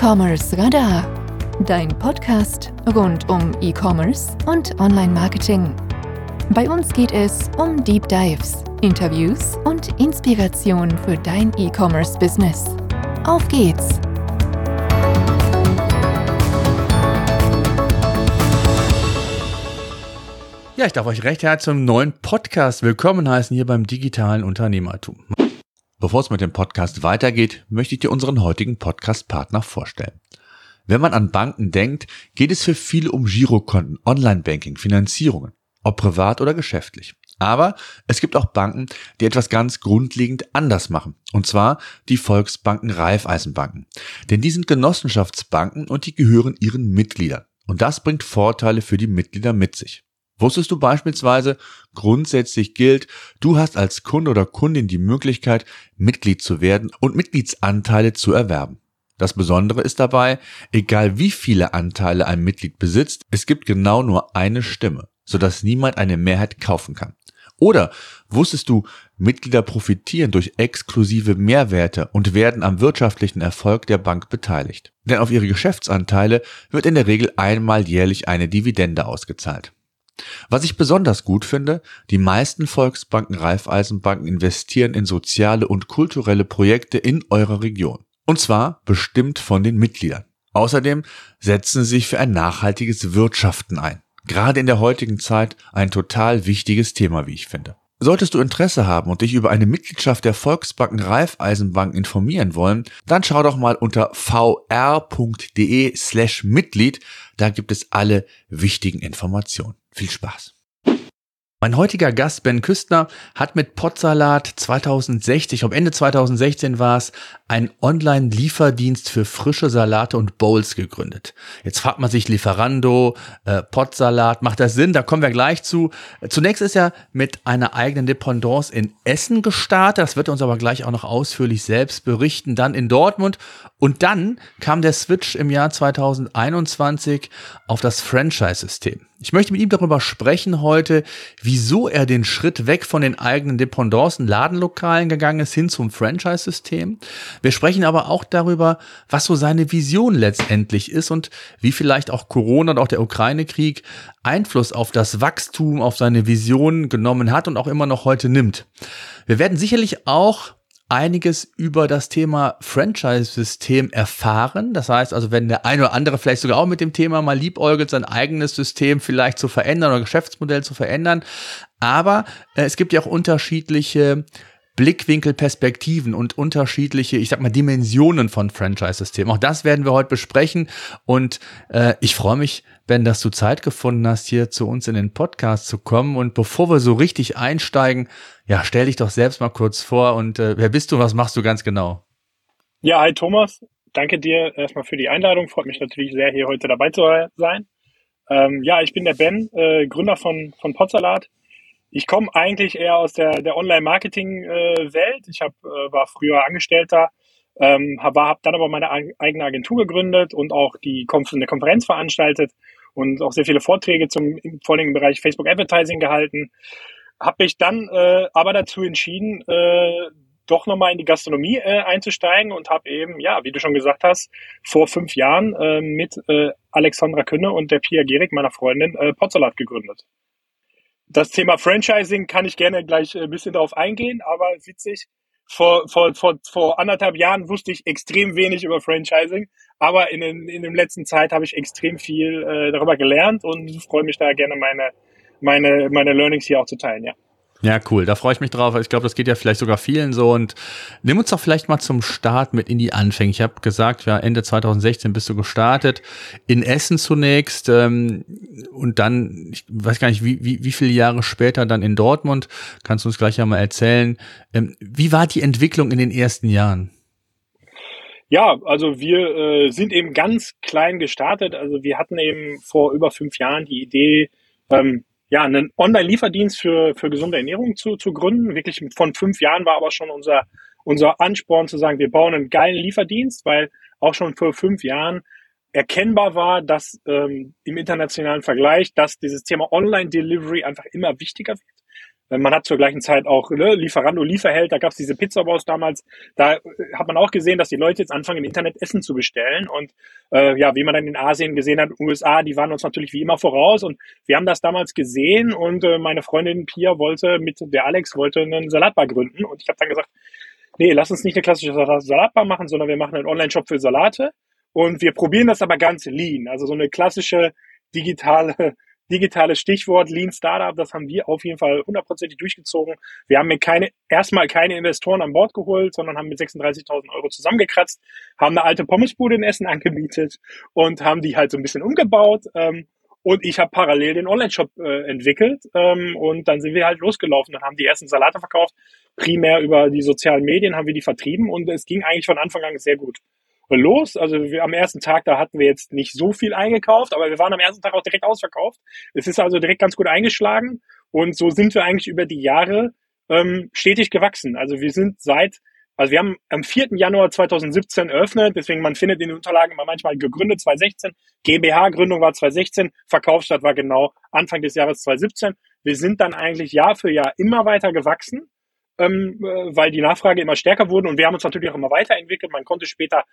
E-Commerce Radar, dein Podcast rund um E-Commerce und Online-Marketing. Bei uns geht es um Deep Dives, Interviews und Inspiration für dein E-Commerce-Business. Auf geht's! Ja, ich darf euch recht herzlich zum neuen Podcast willkommen heißen hier beim digitalen Unternehmertum. Bevor es mit dem Podcast weitergeht, möchte ich dir unseren heutigen Podcast-Partner vorstellen. Wenn man an Banken denkt, geht es für viele um Girokonten, Online-Banking, Finanzierungen, ob privat oder geschäftlich. Aber es gibt auch Banken, die etwas ganz grundlegend anders machen. Und zwar die Volksbanken Raiffeisenbanken. Denn die sind Genossenschaftsbanken und die gehören ihren Mitgliedern. Und das bringt Vorteile für die Mitglieder mit sich. Wusstest du beispielsweise, grundsätzlich gilt, du hast als Kunde oder Kundin die Möglichkeit, Mitglied zu werden und Mitgliedsanteile zu erwerben. Das Besondere ist dabei, egal wie viele Anteile ein Mitglied besitzt, es gibt genau nur eine Stimme, sodass niemand eine Mehrheit kaufen kann. Oder wusstest du, Mitglieder profitieren durch exklusive Mehrwerte und werden am wirtschaftlichen Erfolg der Bank beteiligt. Denn auf ihre Geschäftsanteile wird in der Regel einmal jährlich eine Dividende ausgezahlt. Was ich besonders gut finde, die meisten Volksbanken, Raiffeisenbanken investieren in soziale und kulturelle Projekte in eurer Region. Und zwar bestimmt von den Mitgliedern. Außerdem setzen sie sich für ein nachhaltiges Wirtschaften ein. Gerade in der heutigen Zeit ein total wichtiges Thema, wie ich finde. Solltest du Interesse haben und dich über eine Mitgliedschaft der Volksbanken Raiffeisenbank informieren wollen, dann schau doch mal unter vr.de slash Mitglied. Da gibt es alle wichtigen Informationen. Viel Spaß! Mein heutiger Gast Ben Küstner hat mit Potsalat 2016, ich glaube Ende 2016 war es, einen Online-Lieferdienst für frische Salate und Bowls gegründet. Jetzt fragt man sich Lieferando, äh, Potsalat, macht das Sinn? Da kommen wir gleich zu. Zunächst ist er mit einer eigenen Dependance in Essen gestartet. Das wird er uns aber gleich auch noch ausführlich selbst berichten. Dann in Dortmund und dann kam der Switch im Jahr 2021 auf das Franchise-System. Ich möchte mit ihm darüber sprechen heute, wieso er den Schritt weg von den eigenen Dependancen, Ladenlokalen gegangen ist, hin zum Franchise-System. Wir sprechen aber auch darüber, was so seine Vision letztendlich ist und wie vielleicht auch Corona und auch der Ukraine-Krieg Einfluss auf das Wachstum, auf seine Vision genommen hat und auch immer noch heute nimmt. Wir werden sicherlich auch einiges über das Thema Franchise-System erfahren. Das heißt also, wenn der eine oder andere vielleicht sogar auch mit dem Thema mal liebäugelt, sein eigenes System vielleicht zu verändern oder Geschäftsmodell zu verändern. Aber äh, es gibt ja auch unterschiedliche Blickwinkel, Perspektiven und unterschiedliche, ich sag mal, Dimensionen von Franchise-Systemen. Auch das werden wir heute besprechen. Und äh, ich freue mich, Ben, dass du Zeit gefunden hast, hier zu uns in den Podcast zu kommen. Und bevor wir so richtig einsteigen, ja, stell dich doch selbst mal kurz vor und äh, wer bist du, was machst du ganz genau? Ja, hi Thomas. Danke dir erstmal für die Einladung. Freut mich natürlich sehr, hier heute dabei zu sein. Ähm, ja, ich bin der Ben, äh, Gründer von, von Potsalat ich komme eigentlich eher aus der, der Online-Marketing-Welt. ich hab, äh, war früher Angestellter, ähm, habe hab dann aber meine eigene Agentur gegründet und auch die Konf eine Konferenz veranstaltet und auch sehr viele Vorträge zum vor allem im Bereich Facebook Advertising gehalten. Habe mich dann äh, aber dazu entschieden, äh, doch nochmal in die Gastronomie äh, einzusteigen und habe eben, ja, wie du schon gesagt hast, vor fünf Jahren äh, mit äh, Alexandra Künne und der Pia Gehrig, meiner Freundin, äh, Potsalat gegründet das Thema Franchising kann ich gerne gleich ein bisschen darauf eingehen, aber witzig, vor, vor, vor, vor anderthalb Jahren wusste ich extrem wenig über Franchising, aber in, den, in der letzten Zeit habe ich extrem viel äh, darüber gelernt und freue mich da gerne meine, meine, meine Learnings hier auch zu teilen, ja. Ja, cool. Da freue ich mich drauf. Ich glaube, das geht ja vielleicht sogar vielen so. Und nimm uns doch vielleicht mal zum Start mit in die Anfänge. Ich habe gesagt, ja, Ende 2016 bist du gestartet. In Essen zunächst ähm, und dann, ich weiß gar nicht, wie, wie, wie viele Jahre später dann in Dortmund. Kannst du uns gleich ja mal erzählen. Ähm, wie war die Entwicklung in den ersten Jahren? Ja, also wir äh, sind eben ganz klein gestartet. Also wir hatten eben vor über fünf Jahren die Idee, ähm, ja, einen Online-Lieferdienst für, für gesunde Ernährung zu, zu gründen. Wirklich von fünf Jahren war aber schon unser, unser Ansporn zu sagen, wir bauen einen geilen Lieferdienst, weil auch schon vor fünf Jahren erkennbar war, dass ähm, im internationalen Vergleich, dass dieses Thema Online-Delivery einfach immer wichtiger wird. Man hat zur gleichen Zeit auch ne, Lieferando, Lieferheld, da gab es diese Pizzabaus damals. Da äh, hat man auch gesehen, dass die Leute jetzt anfangen, im Internet Essen zu bestellen. Und äh, ja, wie man dann in Asien gesehen hat, USA, die waren uns natürlich wie immer voraus. Und wir haben das damals gesehen und äh, meine Freundin Pia wollte mit der Alex wollte einen Salatbar gründen. Und ich habe dann gesagt, nee, lass uns nicht eine klassische Salatbar machen, sondern wir machen einen Online-Shop für Salate. Und wir probieren das aber ganz lean, also so eine klassische digitale digitales Stichwort Lean Startup, das haben wir auf jeden Fall hundertprozentig durchgezogen. Wir haben mir keine, erstmal keine Investoren an Bord geholt, sondern haben mit 36.000 Euro zusammengekratzt, haben eine alte Pommesbude in Essen angemietet und haben die halt so ein bisschen umgebaut. Ähm, und ich habe parallel den Online-Shop äh, entwickelt ähm, und dann sind wir halt losgelaufen und haben die ersten Salate verkauft. Primär über die sozialen Medien haben wir die vertrieben und es ging eigentlich von Anfang an sehr gut los. Also wir, am ersten Tag, da hatten wir jetzt nicht so viel eingekauft, aber wir waren am ersten Tag auch direkt ausverkauft. Es ist also direkt ganz gut eingeschlagen und so sind wir eigentlich über die Jahre ähm, stetig gewachsen. Also wir sind seit, also wir haben am 4. Januar 2017 eröffnet, deswegen man findet in den Unterlagen immer manchmal gegründet 2016, GmbH-Gründung war 2016, Verkaufsstadt war genau Anfang des Jahres 2017. Wir sind dann eigentlich Jahr für Jahr immer weiter gewachsen ähm, äh, weil die Nachfrage immer stärker wurde und wir haben uns natürlich auch immer weiterentwickelt. Man konnte später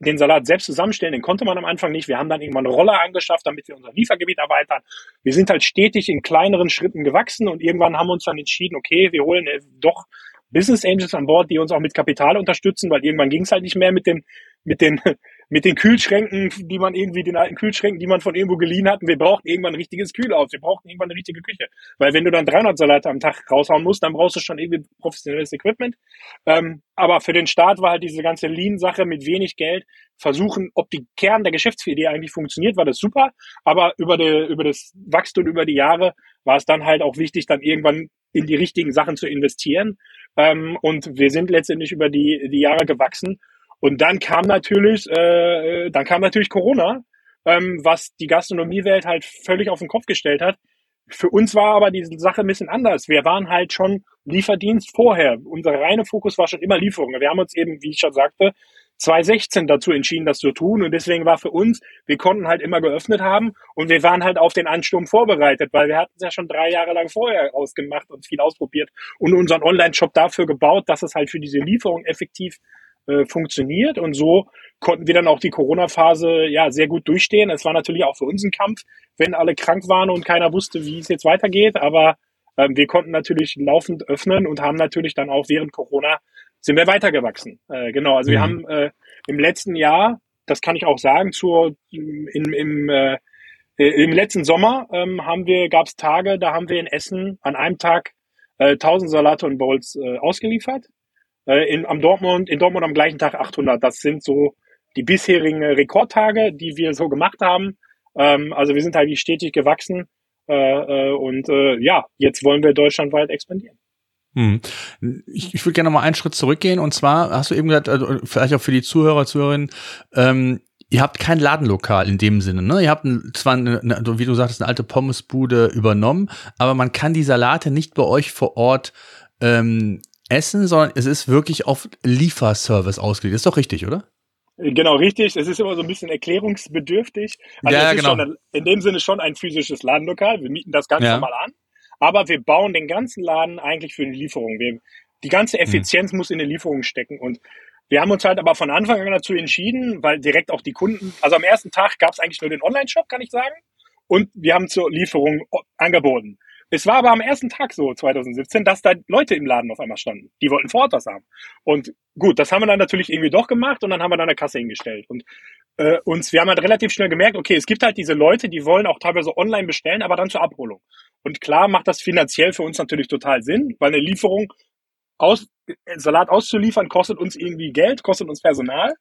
den Salat selbst zusammenstellen, den konnte man am Anfang nicht. Wir haben dann irgendwann Roller angeschafft, damit wir unser Liefergebiet erweitern. Wir sind halt stetig in kleineren Schritten gewachsen und irgendwann haben wir uns dann entschieden, okay, wir holen äh, doch Business Angels an Bord, die uns auch mit Kapital unterstützen, weil irgendwann ging es halt nicht mehr mit den, mit den mit den Kühlschränken, die man irgendwie, den alten Kühlschränken, die man von irgendwo geliehen hat. Wir brauchten irgendwann ein richtiges Kühlhaus. Wir brauchten irgendwann eine richtige Küche. Weil wenn du dann 300 Salate am Tag raushauen musst, dann brauchst du schon irgendwie professionelles Equipment. Ähm, aber für den Start war halt diese ganze Lean-Sache mit wenig Geld versuchen, ob die Kern der Geschäftsidee eigentlich funktioniert, war das super. Aber über, die, über das Wachstum über die Jahre war es dann halt auch wichtig, dann irgendwann in die richtigen Sachen zu investieren. Ähm, und wir sind letztendlich über die, die Jahre gewachsen und dann kam natürlich, äh, dann kam natürlich Corona, ähm, was die Gastronomiewelt halt völlig auf den Kopf gestellt hat. Für uns war aber diese Sache ein bisschen anders. Wir waren halt schon Lieferdienst vorher. Unser reiner Fokus war schon immer Lieferung. Wir haben uns eben, wie ich schon sagte, 2016 dazu entschieden, das zu tun. Und deswegen war für uns, wir konnten halt immer geöffnet haben und wir waren halt auf den Ansturm vorbereitet, weil wir hatten es ja schon drei Jahre lang vorher ausgemacht und viel ausprobiert und unseren Online-Shop dafür gebaut, dass es halt für diese Lieferung effektiv äh, funktioniert. Und so konnten wir dann auch die Corona-Phase ja sehr gut durchstehen. Es war natürlich auch für uns ein Kampf, wenn alle krank waren und keiner wusste, wie es jetzt weitergeht. Aber ähm, wir konnten natürlich laufend öffnen und haben natürlich dann auch während Corona sind wir weitergewachsen. Äh, genau, also mhm. wir haben äh, im letzten Jahr, das kann ich auch sagen, zur im, im äh, im letzten Sommer ähm, haben wir, gab es Tage, da haben wir in Essen an einem Tag äh, 1000 Salate und Bowls äh, ausgeliefert. Äh, in, am Dortmund, in Dortmund am gleichen Tag 800. Das sind so die bisherigen Rekordtage, die wir so gemacht haben. Ähm, also wir sind halt stetig gewachsen äh, äh, und äh, ja, jetzt wollen wir deutschlandweit expandieren. Hm. Ich, ich würde gerne noch mal einen Schritt zurückgehen und zwar hast du eben gesagt, also vielleicht auch für die Zuhörer, Zuhörerinnen, ähm, ihr habt kein Ladenlokal in dem Sinne, ne? Ihr habt ein, zwar, eine, eine, wie du sagtest, eine alte Pommesbude übernommen, aber man kann die Salate nicht bei euch vor Ort ähm, Essen, sondern es ist wirklich auf Lieferservice ausgelegt. Ist doch richtig, oder? Genau, richtig. Es ist immer so ein bisschen erklärungsbedürftig. Also ja, es ist genau. schon in dem Sinne schon ein physisches Ladenlokal. Wir mieten das ganz ja. normal an. Aber wir bauen den ganzen Laden eigentlich für die Lieferung. Wir, die ganze hm. Effizienz hm. muss in der Lieferung stecken. Und wir haben uns halt aber von Anfang an dazu entschieden, weil direkt auch die Kunden, also am ersten Tag gab es eigentlich nur den Online-Shop, kann ich sagen. Und wir haben zur Lieferung angeboten. Es war aber am ersten Tag so, 2017, dass da Leute im Laden auf einmal standen. Die wollten vor Ort was haben. Und gut, das haben wir dann natürlich irgendwie doch gemacht und dann haben wir dann eine Kasse hingestellt. Und äh, uns, wir haben halt relativ schnell gemerkt, okay, es gibt halt diese Leute, die wollen auch teilweise online bestellen, aber dann zur Abholung. Und klar macht das finanziell für uns natürlich total Sinn, weil eine Lieferung aus, Salat auszuliefern kostet uns irgendwie Geld, kostet uns Personal.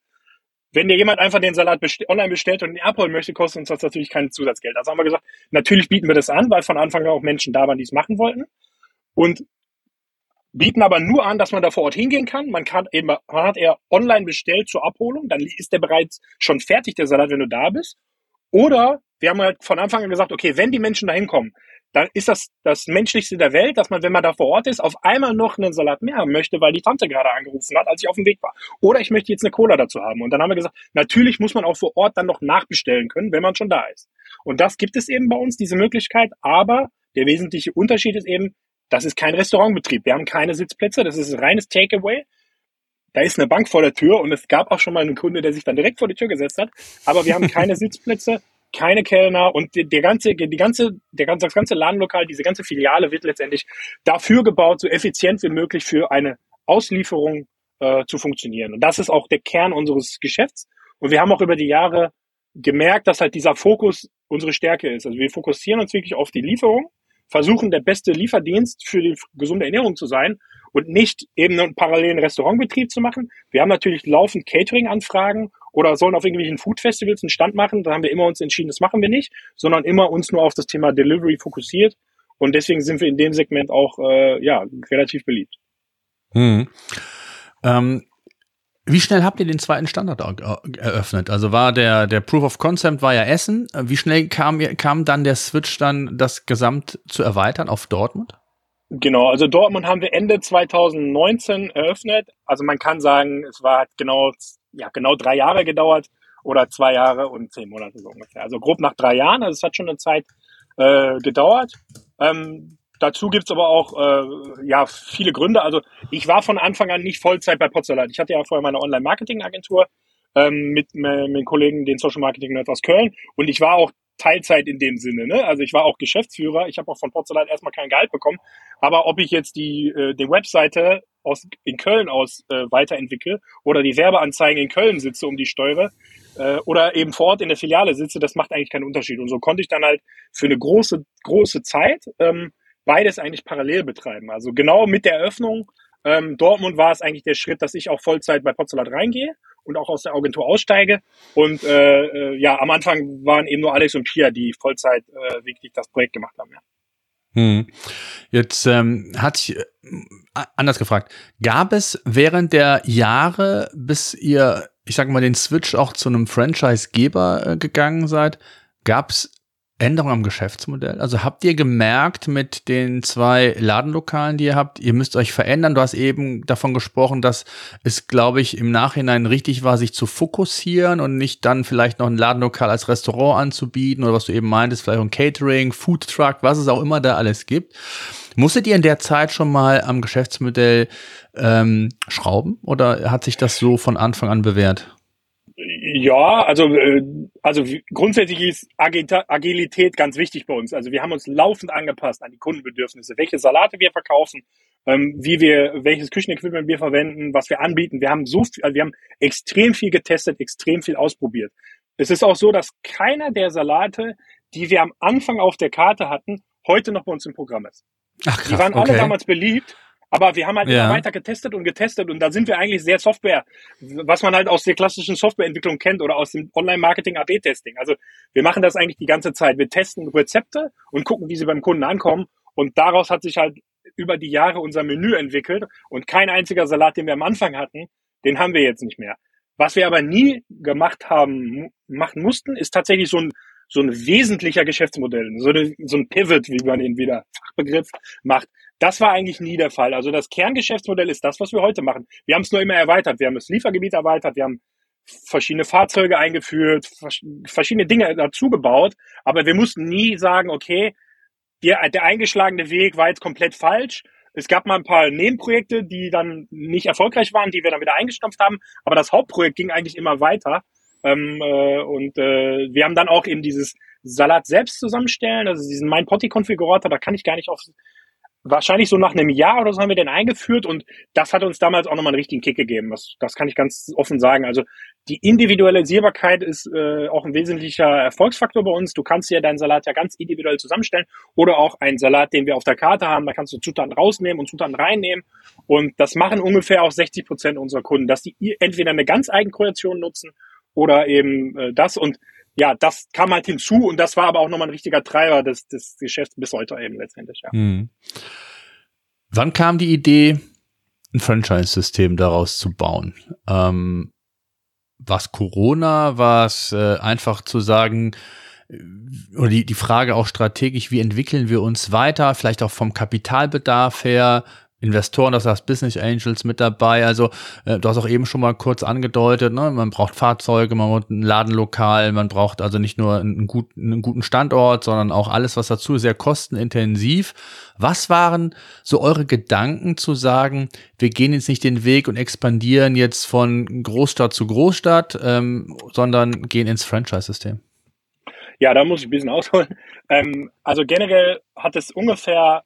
Wenn dir jemand einfach den Salat best online bestellt und ihn abholen möchte, kostet uns das natürlich kein Zusatzgeld. Also haben wir gesagt, natürlich bieten wir das an, weil von Anfang an auch Menschen da waren, die es machen wollten. Und bieten aber nur an, dass man da vor Ort hingehen kann. Man kann eben, man hat eher online bestellt zur Abholung, dann ist der bereits schon fertig, der Salat, wenn du da bist. Oder wir haben halt von Anfang an gesagt, okay, wenn die Menschen da hinkommen, dann ist das das Menschlichste der Welt, dass man, wenn man da vor Ort ist, auf einmal noch einen Salat mehr haben möchte, weil die Tante gerade angerufen hat, als ich auf dem Weg war. Oder ich möchte jetzt eine Cola dazu haben. Und dann haben wir gesagt, natürlich muss man auch vor Ort dann noch nachbestellen können, wenn man schon da ist. Und das gibt es eben bei uns, diese Möglichkeit. Aber der wesentliche Unterschied ist eben, Das ist kein Restaurantbetrieb. Wir haben keine Sitzplätze. Das ist reines Takeaway. Da ist eine Bank vor der Tür und es gab auch schon mal einen Kunde, der sich dann direkt vor die Tür gesetzt hat. Aber wir haben keine Sitzplätze, keine Kellner und die, der ganze, die ganze, der ganze, das ganze Ladenlokal, diese ganze Filiale wird letztendlich dafür gebaut, so effizient wie möglich für eine Auslieferung äh, zu funktionieren. Und das ist auch der Kern unseres Geschäfts. Und wir haben auch über die Jahre gemerkt, dass halt dieser Fokus unsere Stärke ist. Also wir fokussieren uns wirklich auf die Lieferung, versuchen der beste Lieferdienst für die gesunde Ernährung zu sein und nicht eben einen parallelen Restaurantbetrieb zu machen. Wir haben natürlich laufend Catering-Anfragen oder sollen auf irgendwelchen Food-Festivals einen Stand machen. Da haben wir immer uns entschieden, das machen wir nicht, sondern immer uns nur auf das Thema Delivery fokussiert. Und deswegen sind wir in dem Segment auch äh, ja relativ beliebt. Hm. Ähm, wie schnell habt ihr den zweiten Standard eröffnet? Also war der, der Proof of Concept war ja Essen. Wie schnell kam, kam dann der Switch dann, das Gesamt zu erweitern auf Dortmund? Genau, also Dortmund haben wir Ende 2019 eröffnet. Also man kann sagen, es war genau, ja, genau drei Jahre gedauert oder zwei Jahre und zehn Monate so ungefähr. Also grob nach drei Jahren, also es hat schon eine Zeit äh, gedauert. Ähm, Dazu gibt's aber auch äh, ja viele Gründe. Also ich war von Anfang an nicht Vollzeit bei Potsalat. Ich hatte ja vorher meine Online-Marketing-Agentur ähm, mit, den Kollegen, den Social Marketing Nerds aus Köln. Und ich war auch Teilzeit in dem Sinne. Ne? Also ich war auch Geschäftsführer. Ich habe auch von Potsalat erstmal kein Gehalt bekommen. Aber ob ich jetzt die, äh, die Webseite aus, in Köln aus äh, weiterentwickle oder die Werbeanzeigen in Köln sitze, um die steuere, äh, oder eben vor Ort in der Filiale sitze, das macht eigentlich keinen Unterschied. Und so konnte ich dann halt für eine große, große Zeit ähm, beides eigentlich parallel betreiben. Also genau mit der Eröffnung ähm, Dortmund war es eigentlich der Schritt, dass ich auch Vollzeit bei Potzolat reingehe und auch aus der Agentur aussteige. Und äh, äh, ja, am Anfang waren eben nur Alex und Pia, die Vollzeit äh, wirklich das Projekt gemacht haben. Ja. Hm. Jetzt ähm, hat sich äh, anders gefragt, gab es während der Jahre, bis ihr, ich sage mal, den Switch auch zu einem Franchise-Geber äh, gegangen seid, gab es Änderung am Geschäftsmodell? Also habt ihr gemerkt mit den zwei Ladenlokalen, die ihr habt, ihr müsst euch verändern? Du hast eben davon gesprochen, dass es, glaube ich, im Nachhinein richtig war, sich zu fokussieren und nicht dann vielleicht noch ein Ladenlokal als Restaurant anzubieten oder was du eben meintest, vielleicht ein Catering, Food Truck, was es auch immer da alles gibt. Musstet ihr in der Zeit schon mal am Geschäftsmodell ähm, schrauben oder hat sich das so von Anfang an bewährt? Ja, also, äh, also grundsätzlich ist Agilität ganz wichtig bei uns. Also wir haben uns laufend angepasst an die Kundenbedürfnisse, welche Salate wir verkaufen, ähm, wie wir, welches Küchenequipment wir verwenden, was wir anbieten. Wir haben so viel, also wir haben extrem viel getestet, extrem viel ausprobiert. Es ist auch so, dass keiner der Salate, die wir am Anfang auf der Karte hatten, heute noch bei uns im Programm ist. Ach, krass, die waren alle damals beliebt aber wir haben halt ja. immer weiter getestet und getestet und da sind wir eigentlich sehr Software, was man halt aus der klassischen Softwareentwicklung kennt oder aus dem Online-Marketing AB-Testing. Also wir machen das eigentlich die ganze Zeit. Wir testen Rezepte und gucken, wie sie beim Kunden ankommen und daraus hat sich halt über die Jahre unser Menü entwickelt und kein einziger Salat, den wir am Anfang hatten, den haben wir jetzt nicht mehr. Was wir aber nie gemacht haben, machen mussten, ist tatsächlich so ein so ein wesentlicher Geschäftsmodell, so, eine, so ein Pivot, wie man ihn wieder Fachbegriff macht. Das war eigentlich nie der Fall. Also das Kerngeschäftsmodell ist das, was wir heute machen. Wir haben es nur immer erweitert. Wir haben das Liefergebiet erweitert. Wir haben verschiedene Fahrzeuge eingeführt, verschiedene Dinge dazu gebaut. Aber wir mussten nie sagen, okay, der, der eingeschlagene Weg war jetzt komplett falsch. Es gab mal ein paar Nebenprojekte, die dann nicht erfolgreich waren, die wir dann wieder eingestampft haben. Aber das Hauptprojekt ging eigentlich immer weiter. Ähm, äh, und äh, wir haben dann auch eben dieses Salat selbst zusammenstellen, also diesen Mein Potty Konfigurator, da kann ich gar nicht auf wahrscheinlich so nach einem Jahr oder so haben wir den eingeführt und das hat uns damals auch nochmal einen richtigen Kick gegeben. Das, das kann ich ganz offen sagen. Also die Individualisierbarkeit ist äh, auch ein wesentlicher Erfolgsfaktor bei uns. Du kannst ja deinen Salat ja ganz individuell zusammenstellen oder auch einen Salat, den wir auf der Karte haben, da kannst du Zutaten rausnehmen und Zutaten reinnehmen und das machen ungefähr auch 60 Prozent unserer Kunden, dass die entweder eine ganz eigene Kreation nutzen oder eben äh, das und ja, das kam halt hinzu und das war aber auch nochmal ein richtiger Treiber des, des Geschäfts bis heute eben letztendlich, ja. Hm. Wann kam die Idee, ein Franchise-System daraus zu bauen? Ähm, was Corona, war es äh, einfach zu sagen, äh, oder die, die Frage auch strategisch, wie entwickeln wir uns weiter, vielleicht auch vom Kapitalbedarf her, Investoren, das heißt Business Angels mit dabei. Also äh, du hast auch eben schon mal kurz angedeutet, ne? man braucht Fahrzeuge, man braucht ein Ladenlokal, man braucht also nicht nur einen, gut, einen guten Standort, sondern auch alles, was dazu sehr kostenintensiv. Was waren so eure Gedanken zu sagen, wir gehen jetzt nicht den Weg und expandieren jetzt von Großstadt zu Großstadt, ähm, sondern gehen ins Franchise-System? Ja, da muss ich ein bisschen ausholen. Ähm, also generell hat es ungefähr,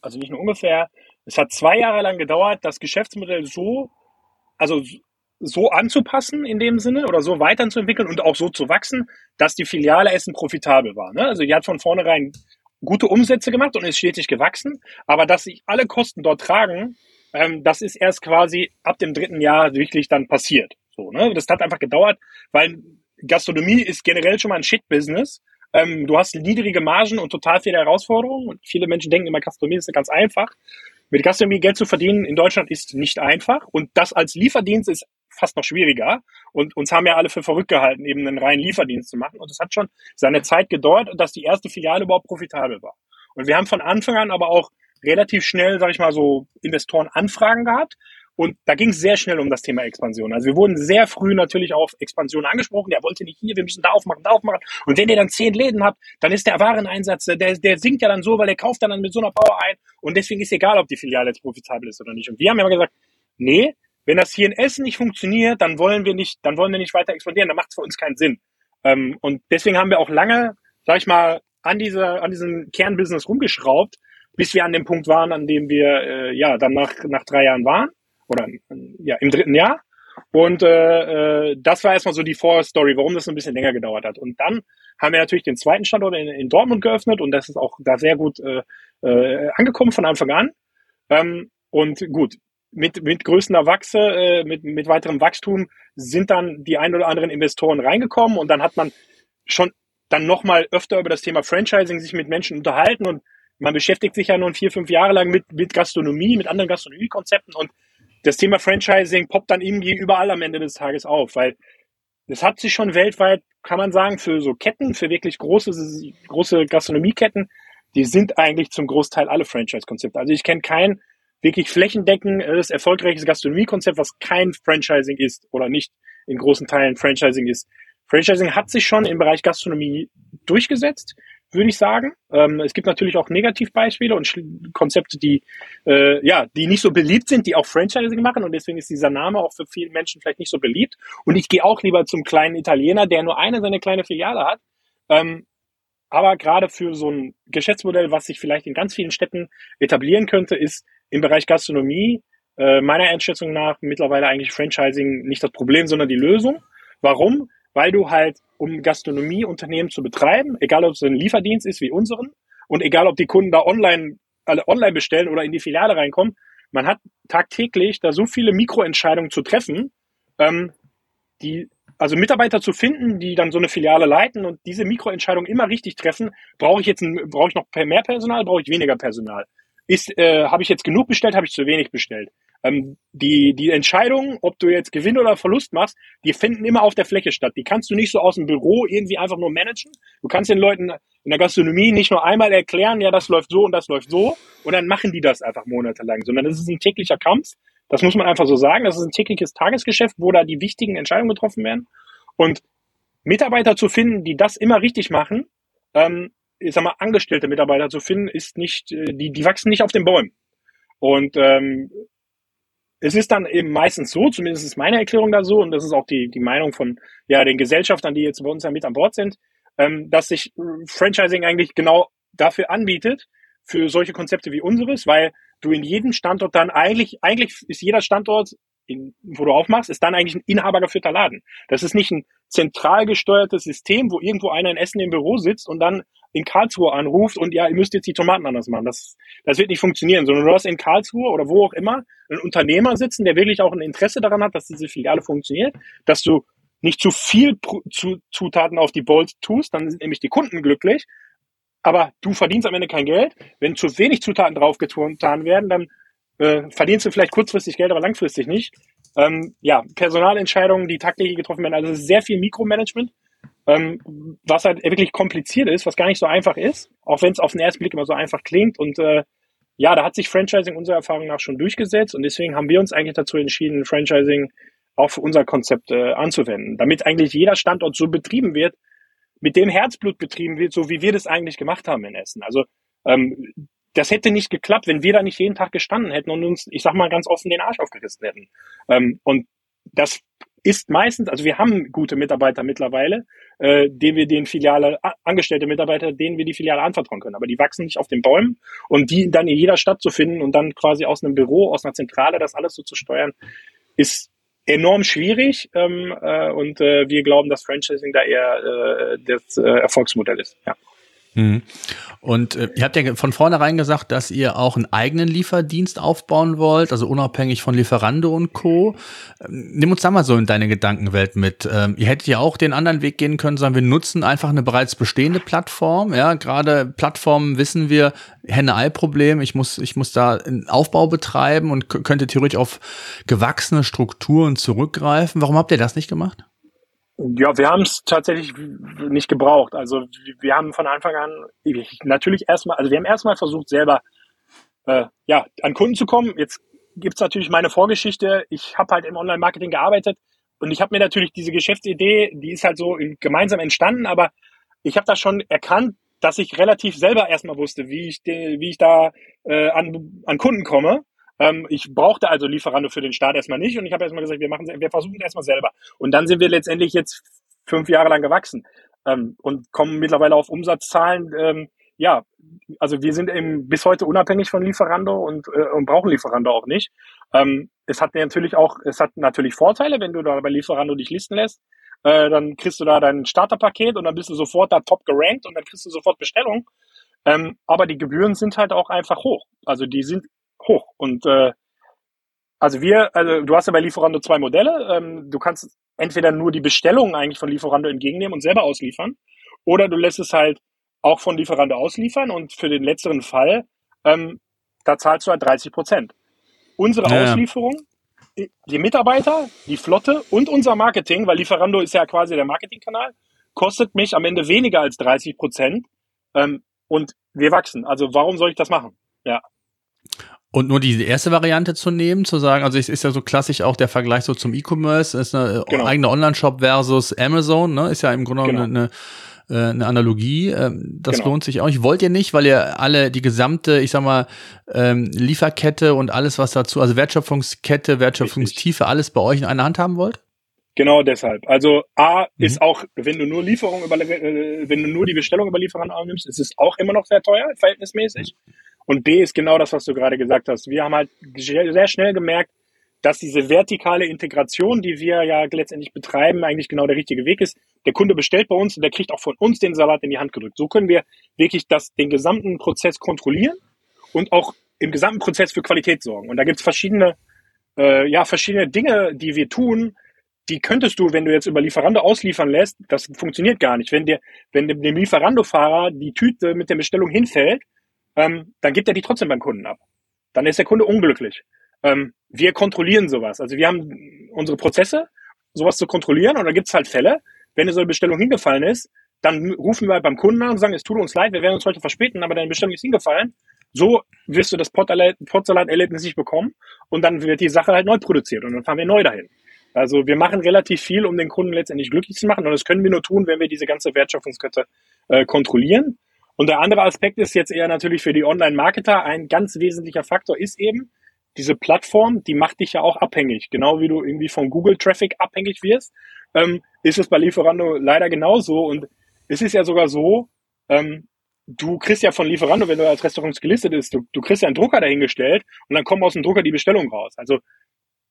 also nicht nur ungefähr, es hat zwei Jahre lang gedauert, das Geschäftsmodell so, also so anzupassen in dem Sinne oder so weiterzuentwickeln und auch so zu wachsen, dass die Filiale Essen profitabel war. Ne? Also die hat von vornherein gute Umsätze gemacht und ist stetig gewachsen, aber dass sich alle Kosten dort tragen, ähm, das ist erst quasi ab dem dritten Jahr wirklich dann passiert. So, ne? Das hat einfach gedauert, weil Gastronomie ist generell schon mal ein Shit-Business. Ähm, du hast niedrige Margen und total viele Herausforderungen. Und viele Menschen denken immer, Gastronomie ist ganz einfach. Mit Gastronomie Geld zu verdienen in Deutschland ist nicht einfach. Und das als Lieferdienst ist fast noch schwieriger. Und uns haben ja alle für verrückt gehalten, eben einen reinen Lieferdienst zu machen. Und es hat schon seine Zeit gedauert, dass die erste Filiale überhaupt profitabel war. Und wir haben von Anfang an aber auch relativ schnell, sag ich mal, so Investoren Anfragen gehabt, und da ging es sehr schnell um das Thema Expansion. Also wir wurden sehr früh natürlich auf Expansion angesprochen. Der wollte nicht hier, wir müssen da aufmachen, da aufmachen. Und wenn ihr dann zehn Läden habt, dann ist der Wareneinsatz, der, der sinkt ja dann so, weil der kauft dann mit so einer Power ein. Und deswegen ist egal, ob die Filiale jetzt profitabel ist oder nicht. Und wir haben immer gesagt, nee, wenn das hier in Essen nicht funktioniert, dann wollen wir nicht, dann wollen wir nicht weiter expandieren. Dann macht es für uns keinen Sinn. Ähm, und deswegen haben wir auch lange, sag ich mal, an dieser, an diesem Kernbusiness rumgeschraubt, bis wir an dem Punkt waren, an dem wir äh, ja dann nach, nach drei Jahren waren oder ja, im dritten Jahr. Und äh, äh, das war erstmal so die Vorstory, warum das ein bisschen länger gedauert hat. Und dann haben wir natürlich den zweiten Standort in, in Dortmund geöffnet und das ist auch da sehr gut äh, äh, angekommen von Anfang an. Ähm, und gut, mit, mit größter Wachse, äh, mit, mit weiterem Wachstum sind dann die ein oder anderen Investoren reingekommen und dann hat man schon dann nochmal öfter über das Thema Franchising sich mit Menschen unterhalten und man beschäftigt sich ja nun vier, fünf Jahre lang mit, mit Gastronomie, mit anderen Gastronomiekonzepten und das Thema Franchising poppt dann irgendwie überall am Ende des Tages auf, weil das hat sich schon weltweit, kann man sagen, für so Ketten, für wirklich große, große Gastronomieketten, die sind eigentlich zum Großteil alle Franchise-Konzepte. Also ich kenne kein wirklich flächendeckendes, erfolgreiches Gastronomiekonzept, was kein Franchising ist oder nicht in großen Teilen Franchising ist. Franchising hat sich schon im Bereich Gastronomie durchgesetzt würde ich sagen. Ähm, es gibt natürlich auch Negativbeispiele und Konzepte, die äh, ja, die nicht so beliebt sind, die auch Franchising machen und deswegen ist dieser Name auch für viele Menschen vielleicht nicht so beliebt. Und ich gehe auch lieber zum kleinen Italiener, der nur eine seine kleine Filiale hat. Ähm, aber gerade für so ein Geschäftsmodell, was sich vielleicht in ganz vielen Städten etablieren könnte, ist im Bereich Gastronomie äh, meiner Einschätzung nach mittlerweile eigentlich Franchising nicht das Problem, sondern die Lösung. Warum? Weil du halt um Gastronomieunternehmen zu betreiben, egal ob es ein Lieferdienst ist wie unseren und egal ob die Kunden da online, alle online bestellen oder in die Filiale reinkommen, man hat tagtäglich da so viele Mikroentscheidungen zu treffen, ähm, die also Mitarbeiter zu finden, die dann so eine Filiale leiten und diese Mikroentscheidungen immer richtig treffen, brauche ich jetzt brauche ich noch mehr Personal, brauche ich weniger Personal? Ist äh, habe ich jetzt genug bestellt, habe ich zu wenig bestellt? Ähm, die, die Entscheidung, ob du jetzt Gewinn oder Verlust machst, die finden immer auf der Fläche statt. Die kannst du nicht so aus dem Büro irgendwie einfach nur managen. Du kannst den Leuten in der Gastronomie nicht nur einmal erklären, ja, das läuft so und das läuft so, und dann machen die das einfach monatelang, sondern das ist ein täglicher Kampf. Das muss man einfach so sagen. Das ist ein tägliches Tagesgeschäft, wo da die wichtigen Entscheidungen getroffen werden. Und Mitarbeiter zu finden, die das immer richtig machen, ähm, ich sag mal, angestellte Mitarbeiter zu finden, ist nicht, äh, die, die wachsen nicht auf den Bäumen. Und ähm, es ist dann eben meistens so, zumindest ist meine Erklärung da so, und das ist auch die, die Meinung von ja, den Gesellschaftern, die jetzt bei uns ja mit an Bord sind, ähm, dass sich Franchising eigentlich genau dafür anbietet, für solche Konzepte wie unseres, weil du in jedem Standort dann eigentlich, eigentlich ist jeder Standort, in, wo du aufmachst, ist dann eigentlich ein inhabergeführter Laden. Das ist nicht ein zentral gesteuertes System, wo irgendwo einer in Essen im Büro sitzt und dann in Karlsruhe anruft und ja, ihr müsst jetzt die Tomaten anders machen. Das, das wird nicht funktionieren, sondern du hast in Karlsruhe oder wo auch immer einen Unternehmer sitzen, der wirklich auch ein Interesse daran hat, dass diese Filiale funktioniert, dass du nicht zu viel zu, Zutaten auf die Bolt tust, dann sind nämlich die Kunden glücklich, aber du verdienst am Ende kein Geld. Wenn zu wenig Zutaten draufgetan werden, dann äh, verdienst du vielleicht kurzfristig Geld, aber langfristig nicht. Ähm, ja, Personalentscheidungen, die tagtäglich getroffen werden, also sehr viel Mikromanagement ähm, was halt wirklich kompliziert ist, was gar nicht so einfach ist, auch wenn es auf den ersten Blick immer so einfach klingt. Und äh, ja, da hat sich Franchising unserer Erfahrung nach schon durchgesetzt und deswegen haben wir uns eigentlich dazu entschieden, Franchising auch für unser Konzept äh, anzuwenden, damit eigentlich jeder Standort so betrieben wird, mit dem Herzblut betrieben wird, so wie wir das eigentlich gemacht haben in Essen. Also ähm, das hätte nicht geklappt, wenn wir da nicht jeden Tag gestanden hätten und uns, ich sag mal ganz offen, den Arsch aufgerissen hätten. Ähm, und das ist meistens, also wir haben gute Mitarbeiter mittlerweile, äh, denen wir den Filiale, angestellte Mitarbeiter, denen wir die Filiale anvertrauen können. Aber die wachsen nicht auf den Bäumen und die dann in jeder Stadt zu finden und dann quasi aus einem Büro, aus einer Zentrale das alles so zu steuern, ist enorm schwierig ähm, äh, und äh, wir glauben, dass Franchising da eher äh, das äh, Erfolgsmodell ist. Ja. Mhm. Und äh, ihr habt ja von vornherein gesagt, dass ihr auch einen eigenen Lieferdienst aufbauen wollt, also unabhängig von Lieferando und Co. Ähm, nimm uns da mal so in deine Gedankenwelt mit. Ähm, ihr hättet ja auch den anderen Weg gehen können, sagen wir nutzen einfach eine bereits bestehende Plattform. Ja, gerade Plattformen wissen wir, Henne-Ei-Problem. Ich muss, ich muss da einen Aufbau betreiben und könnte theoretisch auf gewachsene Strukturen zurückgreifen. Warum habt ihr das nicht gemacht? Ja, wir haben es tatsächlich nicht gebraucht. Also wir haben von Anfang an natürlich erstmal, also wir haben erstmal versucht, selber äh, ja, an Kunden zu kommen. Jetzt gibt's natürlich meine Vorgeschichte. Ich habe halt im Online-Marketing gearbeitet und ich habe mir natürlich diese Geschäftsidee, die ist halt so gemeinsam entstanden, aber ich habe da schon erkannt, dass ich relativ selber erstmal wusste, wie ich, wie ich da äh, an, an Kunden komme ähm, ich brauchte also Lieferando für den Start erstmal nicht und ich habe erstmal gesagt, wir machen, wir versuchen erstmal selber. Und dann sind wir letztendlich jetzt fünf Jahre lang gewachsen ähm, und kommen mittlerweile auf Umsatzzahlen. Ähm, ja, also wir sind eben bis heute unabhängig von Lieferando und, äh, und brauchen Lieferando auch nicht. Ähm, es hat natürlich auch, es hat natürlich Vorteile, wenn du da bei Lieferando dich listen lässt. Äh, dann kriegst du da dein Starterpaket und dann bist du sofort da top gerankt und dann kriegst du sofort Bestellung. Ähm, aber die Gebühren sind halt auch einfach hoch. Also die sind hoch. Und äh, also wir, also du hast ja bei Lieferando zwei Modelle. Ähm, du kannst entweder nur die Bestellungen eigentlich von Lieferando entgegennehmen und selber ausliefern, oder du lässt es halt auch von Lieferando ausliefern und für den letzteren Fall, ähm, da zahlst du halt 30 Prozent. Unsere ja. Auslieferung, die Mitarbeiter, die Flotte und unser Marketing, weil Lieferando ist ja quasi der Marketingkanal, kostet mich am Ende weniger als 30 Prozent ähm, und wir wachsen. Also warum soll ich das machen? Ja. Und nur die erste Variante zu nehmen, zu sagen, also es ist ja so klassisch auch der Vergleich so zum E-Commerce, ist eine genau. eigene Online-Shop versus Amazon, ne, ist ja im Grunde genau. eine, eine, eine Analogie. Ähm, das genau. lohnt sich auch. Ich wollt ihr nicht, weil ihr alle die gesamte, ich sag mal, ähm, Lieferkette und alles, was dazu, also Wertschöpfungskette, Wertschöpfungstiefe, alles bei euch in einer Hand haben wollt? Genau deshalb. Also A mhm. ist auch, wenn du nur Lieferung über, äh, wenn du nur die Bestellung über Lieferant annimmst, ist es auch immer noch sehr teuer, verhältnismäßig. Mhm. Und B ist genau das, was du gerade gesagt hast. Wir haben halt sehr schnell gemerkt, dass diese vertikale Integration, die wir ja letztendlich betreiben, eigentlich genau der richtige Weg ist. Der Kunde bestellt bei uns und der kriegt auch von uns den Salat in die Hand gedrückt. So können wir wirklich das, den gesamten Prozess kontrollieren und auch im gesamten Prozess für Qualität sorgen. Und da gibt es verschiedene, äh, ja, verschiedene Dinge, die wir tun, die könntest du, wenn du jetzt über Lieferando ausliefern lässt, das funktioniert gar nicht. Wenn dir, wenn dem Lieferando-Fahrer die Tüte mit der Bestellung hinfällt, ähm, dann gibt er die trotzdem beim Kunden ab. Dann ist der Kunde unglücklich. Ähm, wir kontrollieren sowas. Also wir haben unsere Prozesse, sowas zu kontrollieren und da gibt es halt Fälle, wenn so eine Bestellung hingefallen ist, dann rufen wir beim Kunden an und sagen, es tut uns leid, wir werden uns heute verspäten, aber deine Bestellung ist hingefallen. So wirst du das Potsalat-Erlebnis nicht bekommen und dann wird die Sache halt neu produziert und dann fahren wir neu dahin. Also wir machen relativ viel, um den Kunden letztendlich glücklich zu machen und das können wir nur tun, wenn wir diese ganze Wertschöpfungskette äh, kontrollieren. Und der andere Aspekt ist jetzt eher natürlich für die Online-Marketer ein ganz wesentlicher Faktor ist eben, diese Plattform, die macht dich ja auch abhängig. Genau wie du irgendwie von Google-Traffic abhängig wirst, ähm, ist es bei Lieferando leider genauso. Und es ist ja sogar so, ähm, du kriegst ja von Lieferando, wenn du als Restaurant gelistet bist, du, du kriegst ja einen Drucker dahingestellt und dann kommen aus dem Drucker die Bestellung raus. Also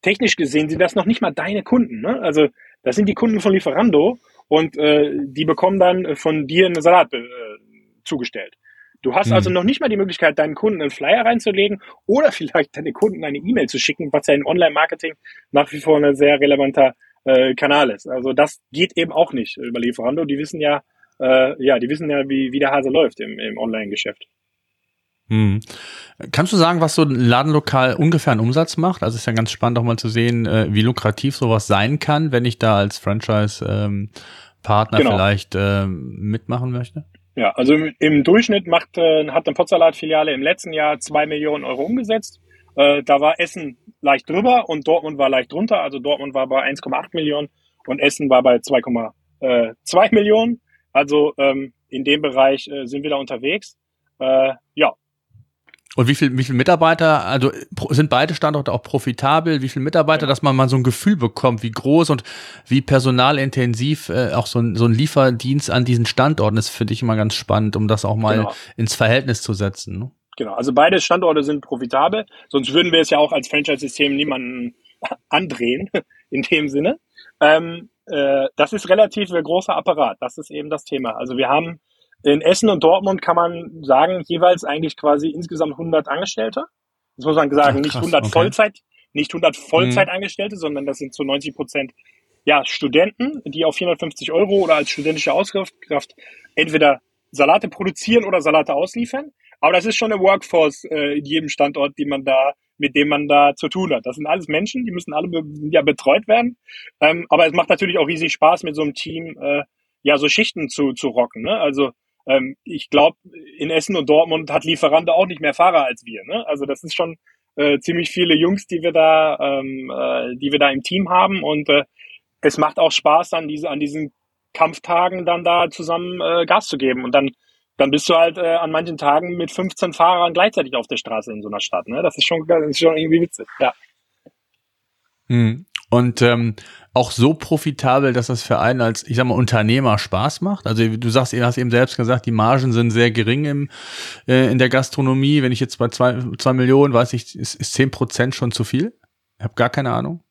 technisch gesehen sind das noch nicht mal deine Kunden. Ne? Also das sind die Kunden von Lieferando und äh, die bekommen dann von dir eine Salat, äh, zugestellt. Du hast mhm. also noch nicht mal die Möglichkeit, deinen Kunden einen Flyer reinzulegen oder vielleicht deine Kunden eine E-Mail zu schicken, was ja im Online-Marketing nach wie vor ein sehr relevanter äh, Kanal ist. Also das geht eben auch nicht über Lieferando. Die wissen ja, äh, ja, die wissen ja, wie, wie der Hase läuft im, im Online-Geschäft. Hm. Kannst du sagen, was so ein Ladenlokal ungefähr einen Umsatz macht? Also ist ja ganz spannend auch mal zu sehen, äh, wie lukrativ sowas sein kann, wenn ich da als Franchise-Partner ähm, genau. vielleicht ähm, mitmachen möchte. Ja, also im, im Durchschnitt macht, äh, hat eine Potsalat-Filiale im letzten Jahr zwei Millionen Euro umgesetzt. Äh, da war Essen leicht drüber und Dortmund war leicht drunter. Also Dortmund war bei 1,8 Millionen und Essen war bei 2,2 Millionen. Also ähm, in dem Bereich äh, sind wir da unterwegs. Äh, ja, und wie viel, wie viel Mitarbeiter, also sind beide Standorte auch profitabel? Wie viele Mitarbeiter, dass man mal so ein Gefühl bekommt, wie groß und wie personalintensiv äh, auch so ein, so ein Lieferdienst an diesen Standorten ist, finde ich immer ganz spannend, um das auch mal genau. ins Verhältnis zu setzen. Ne? Genau, also beide Standorte sind profitabel, sonst würden wir es ja auch als Franchise-System niemanden andrehen, in dem Sinne. Ähm, äh, das ist relativ ein großer Apparat, das ist eben das Thema. Also wir haben in Essen und Dortmund kann man sagen, jeweils eigentlich quasi insgesamt 100 Angestellte. Das muss man sagen, Ach, nicht 100 okay. Vollzeit, nicht 100 Vollzeitangestellte, mhm. sondern das sind zu 90 Prozent ja, Studenten, die auf 450 Euro oder als studentische Auskraft entweder Salate produzieren oder Salate ausliefern. Aber das ist schon eine Workforce äh, in jedem Standort, die man da, mit dem man da zu tun hat. Das sind alles Menschen, die müssen alle be ja, betreut werden. Ähm, aber es macht natürlich auch riesig Spaß, mit so einem Team äh, ja so Schichten zu, zu rocken. Ne? Also ähm, ich glaube, in Essen und Dortmund hat Lieferante auch nicht mehr Fahrer als wir. Ne? Also das ist schon äh, ziemlich viele Jungs, die wir da, ähm, äh, die wir da im Team haben und äh, es macht auch Spaß, dann diese an diesen Kampftagen dann da zusammen äh, Gas zu geben und dann dann bist du halt äh, an manchen Tagen mit 15 Fahrern gleichzeitig auf der Straße in so einer Stadt. Ne? Das ist schon, das ist schon irgendwie witzig. Ja. Hm. Und ähm, auch so profitabel, dass das für einen als, ich sag mal, Unternehmer Spaß macht. Also du sagst, du hast eben selbst gesagt, die Margen sind sehr gering im, äh, in der Gastronomie. Wenn ich jetzt bei zwei, zwei Millionen, weiß ich, ist, ist zehn Prozent schon zu viel? Ich habe gar keine Ahnung.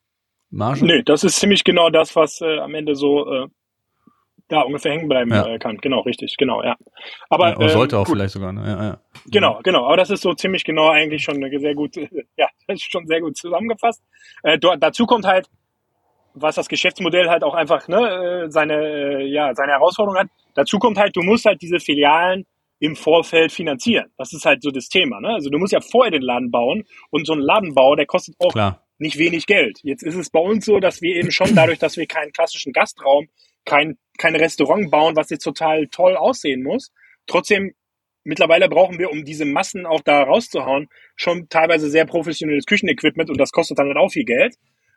Margen? Nee, das ist ziemlich genau das, was äh, am Ende so äh, da ungefähr hängen bleiben ja. äh, kann. Genau, richtig, genau, ja. Aber ja, sollte ähm, auch gut. vielleicht sogar. Ne? Ja, ja. Genau, genau. Aber das ist so ziemlich genau eigentlich schon sehr gut, ja, das ist schon sehr gut zusammengefasst. Äh, dazu kommt halt, was das Geschäftsmodell halt auch einfach ne, äh, seine, äh, ja, seine Herausforderung hat. Dazu kommt halt, du musst halt diese Filialen im Vorfeld finanzieren. Das ist halt so das Thema. Ne? Also du musst ja vorher den Laden bauen und so ein Ladenbau, der kostet auch Klar. nicht wenig Geld. Jetzt ist es bei uns so, dass wir eben schon dadurch, dass wir keinen klassischen Gastraum, kein, kein Restaurant bauen, was jetzt total toll aussehen muss, trotzdem mittlerweile brauchen wir, um diese Massen auch da rauszuhauen, schon teilweise sehr professionelles Küchenequipment und das kostet dann halt auch viel Geld.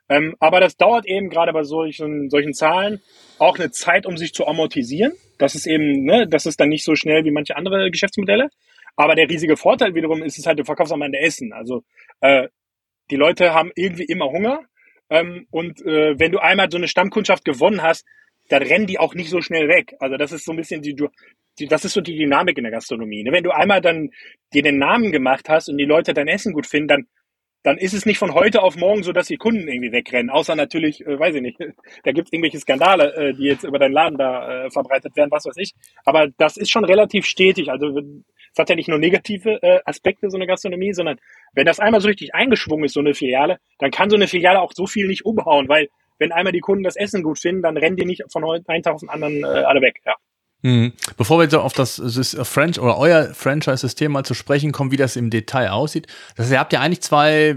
Ähm, aber das dauert eben gerade bei solchen, solchen Zahlen auch eine Zeit, um sich zu amortisieren. Das ist eben, ne, das ist dann nicht so schnell wie manche andere Geschäftsmodelle. Aber der riesige Vorteil wiederum ist es halt, du verkaufst am Ende Essen. Also äh, die Leute haben irgendwie immer Hunger. Ähm, und äh, wenn du einmal so eine Stammkundschaft gewonnen hast, dann rennen die auch nicht so schnell weg. Also das ist so ein bisschen die, die das ist so die Dynamik in der Gastronomie. Ne? Wenn du einmal dann dir den Namen gemacht hast und die Leute dein Essen gut finden, dann dann ist es nicht von heute auf morgen so, dass die Kunden irgendwie wegrennen. Außer natürlich, äh, weiß ich nicht, da gibt es irgendwelche Skandale, äh, die jetzt über deinen Laden da äh, verbreitet werden, was weiß ich. Aber das ist schon relativ stetig. Also es hat ja nicht nur negative äh, Aspekte, so eine Gastronomie, sondern wenn das einmal so richtig eingeschwungen ist, so eine Filiale, dann kann so eine Filiale auch so viel nicht umhauen, weil wenn einmal die Kunden das Essen gut finden, dann rennen die nicht von einen Tag auf den anderen äh, alle weg. Ja. Mhm. Bevor wir jetzt auf das, das French oder euer Franchise-System mal zu sprechen kommen, wie das im Detail aussieht. Das heißt, ihr habt ja eigentlich zwei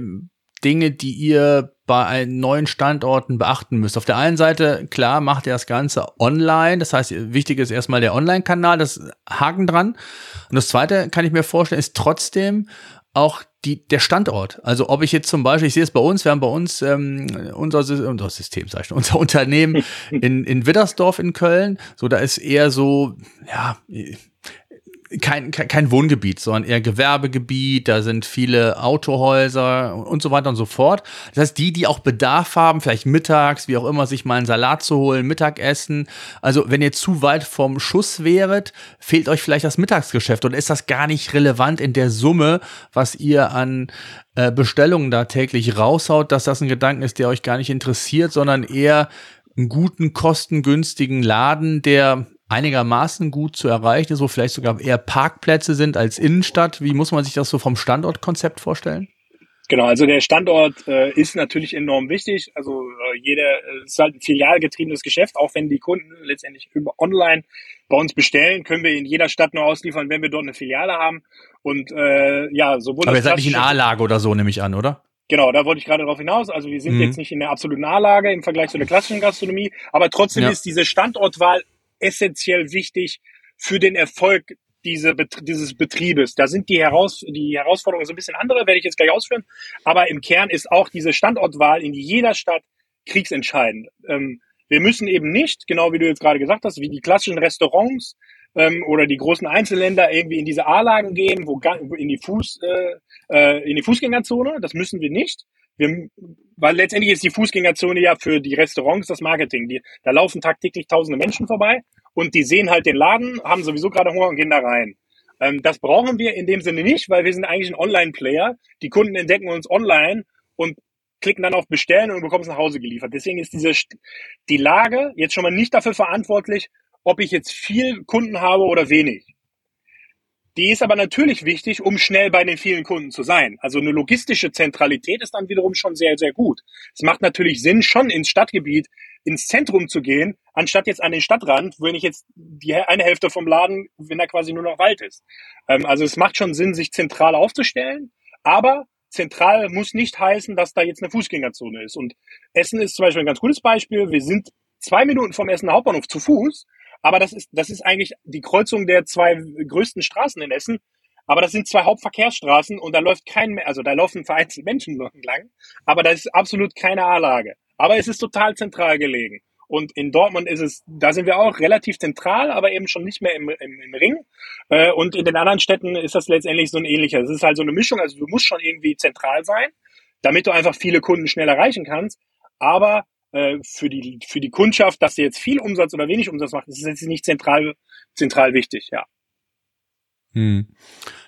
Dinge, die ihr bei neuen Standorten beachten müsst. Auf der einen Seite, klar, macht ihr das Ganze online. Das heißt, wichtig ist erstmal der Online-Kanal, das Haken dran. Und das zweite kann ich mir vorstellen, ist trotzdem auch die, der Standort. Also ob ich jetzt zum Beispiel, ich sehe es bei uns, wir haben bei uns ähm, unser, unser System, sag ich schon, unser Unternehmen in, in Widdersdorf in Köln. So, da ist eher so, ja, kein, kein Wohngebiet, sondern eher Gewerbegebiet, da sind viele Autohäuser und so weiter und so fort. Das heißt, die, die auch Bedarf haben, vielleicht mittags, wie auch immer, sich mal einen Salat zu holen, Mittagessen. Also, wenn ihr zu weit vom Schuss wäret, fehlt euch vielleicht das Mittagsgeschäft oder ist das gar nicht relevant in der Summe, was ihr an äh, Bestellungen da täglich raushaut, dass das ein Gedanke ist, der euch gar nicht interessiert, sondern eher einen guten, kostengünstigen Laden, der einigermaßen gut zu erreichen ist, wo vielleicht sogar eher Parkplätze sind als Innenstadt. Wie muss man sich das so vom Standortkonzept vorstellen? Genau, also der Standort äh, ist natürlich enorm wichtig. Also äh, jeder äh, ist halt ein filialgetriebenes Geschäft, auch wenn die Kunden letztendlich über online bei uns bestellen, können wir in jeder Stadt nur ausliefern, wenn wir dort eine Filiale haben. Und äh, ja, sowohl. Aber ihr seid nicht in A-Lage oder so, nehme ich an, oder? Genau, da wollte ich gerade darauf hinaus. Also wir sind mhm. jetzt nicht in der absoluten A-Lage im Vergleich zu der klassischen Gastronomie, aber trotzdem ja. ist diese Standortwahl essentiell wichtig für den Erfolg diese, dieses Betriebes. Da sind die, Heraus die Herausforderungen so ein bisschen andere, werde ich jetzt gleich ausführen. Aber im Kern ist auch diese Standortwahl in jeder Stadt kriegsentscheidend. Ähm, wir müssen eben nicht, genau wie du jetzt gerade gesagt hast, wie die klassischen Restaurants ähm, oder die großen Einzelländer irgendwie in diese A-Lagen gehen, wo in die Fuß äh, äh, in die Fußgängerzone. Das müssen wir nicht. Wir, weil letztendlich ist die Fußgängerzone ja für die Restaurants das Marketing. Die, da laufen tagtäglich tausende Menschen vorbei und die sehen halt den Laden, haben sowieso gerade Hunger und gehen da rein. Ähm, das brauchen wir in dem Sinne nicht, weil wir sind eigentlich ein Online-Player. Die Kunden entdecken uns online und klicken dann auf Bestellen und bekommen es nach Hause geliefert. Deswegen ist diese die Lage jetzt schon mal nicht dafür verantwortlich, ob ich jetzt viel Kunden habe oder wenig. Die ist aber natürlich wichtig, um schnell bei den vielen Kunden zu sein. Also eine logistische Zentralität ist dann wiederum schon sehr, sehr gut. Es macht natürlich Sinn, schon ins Stadtgebiet, ins Zentrum zu gehen, anstatt jetzt an den Stadtrand, wenn ich jetzt die eine Hälfte vom Laden, wenn da quasi nur noch Wald ist. Ähm, also es macht schon Sinn, sich zentral aufzustellen, aber zentral muss nicht heißen, dass da jetzt eine Fußgängerzone ist. Und Essen ist zum Beispiel ein ganz gutes Beispiel. Wir sind zwei Minuten vom Essen Hauptbahnhof zu Fuß aber das ist, das ist eigentlich die Kreuzung der zwei größten Straßen in Essen. Aber das sind zwei Hauptverkehrsstraßen und da läuft kein also da laufen vereinzelt Menschen entlang, aber da ist absolut keine A-Lage. Aber es ist total zentral gelegen. Und in Dortmund ist es, da sind wir auch relativ zentral, aber eben schon nicht mehr im, im, im Ring. Äh, und in den anderen Städten ist das letztendlich so ein ähnlicher. Es ist halt so eine Mischung, also du musst schon irgendwie zentral sein, damit du einfach viele Kunden schnell erreichen kannst. Aber äh, für die für die Kundschaft, dass sie jetzt viel Umsatz oder wenig Umsatz macht, das ist jetzt nicht zentral zentral wichtig, ja. Hm.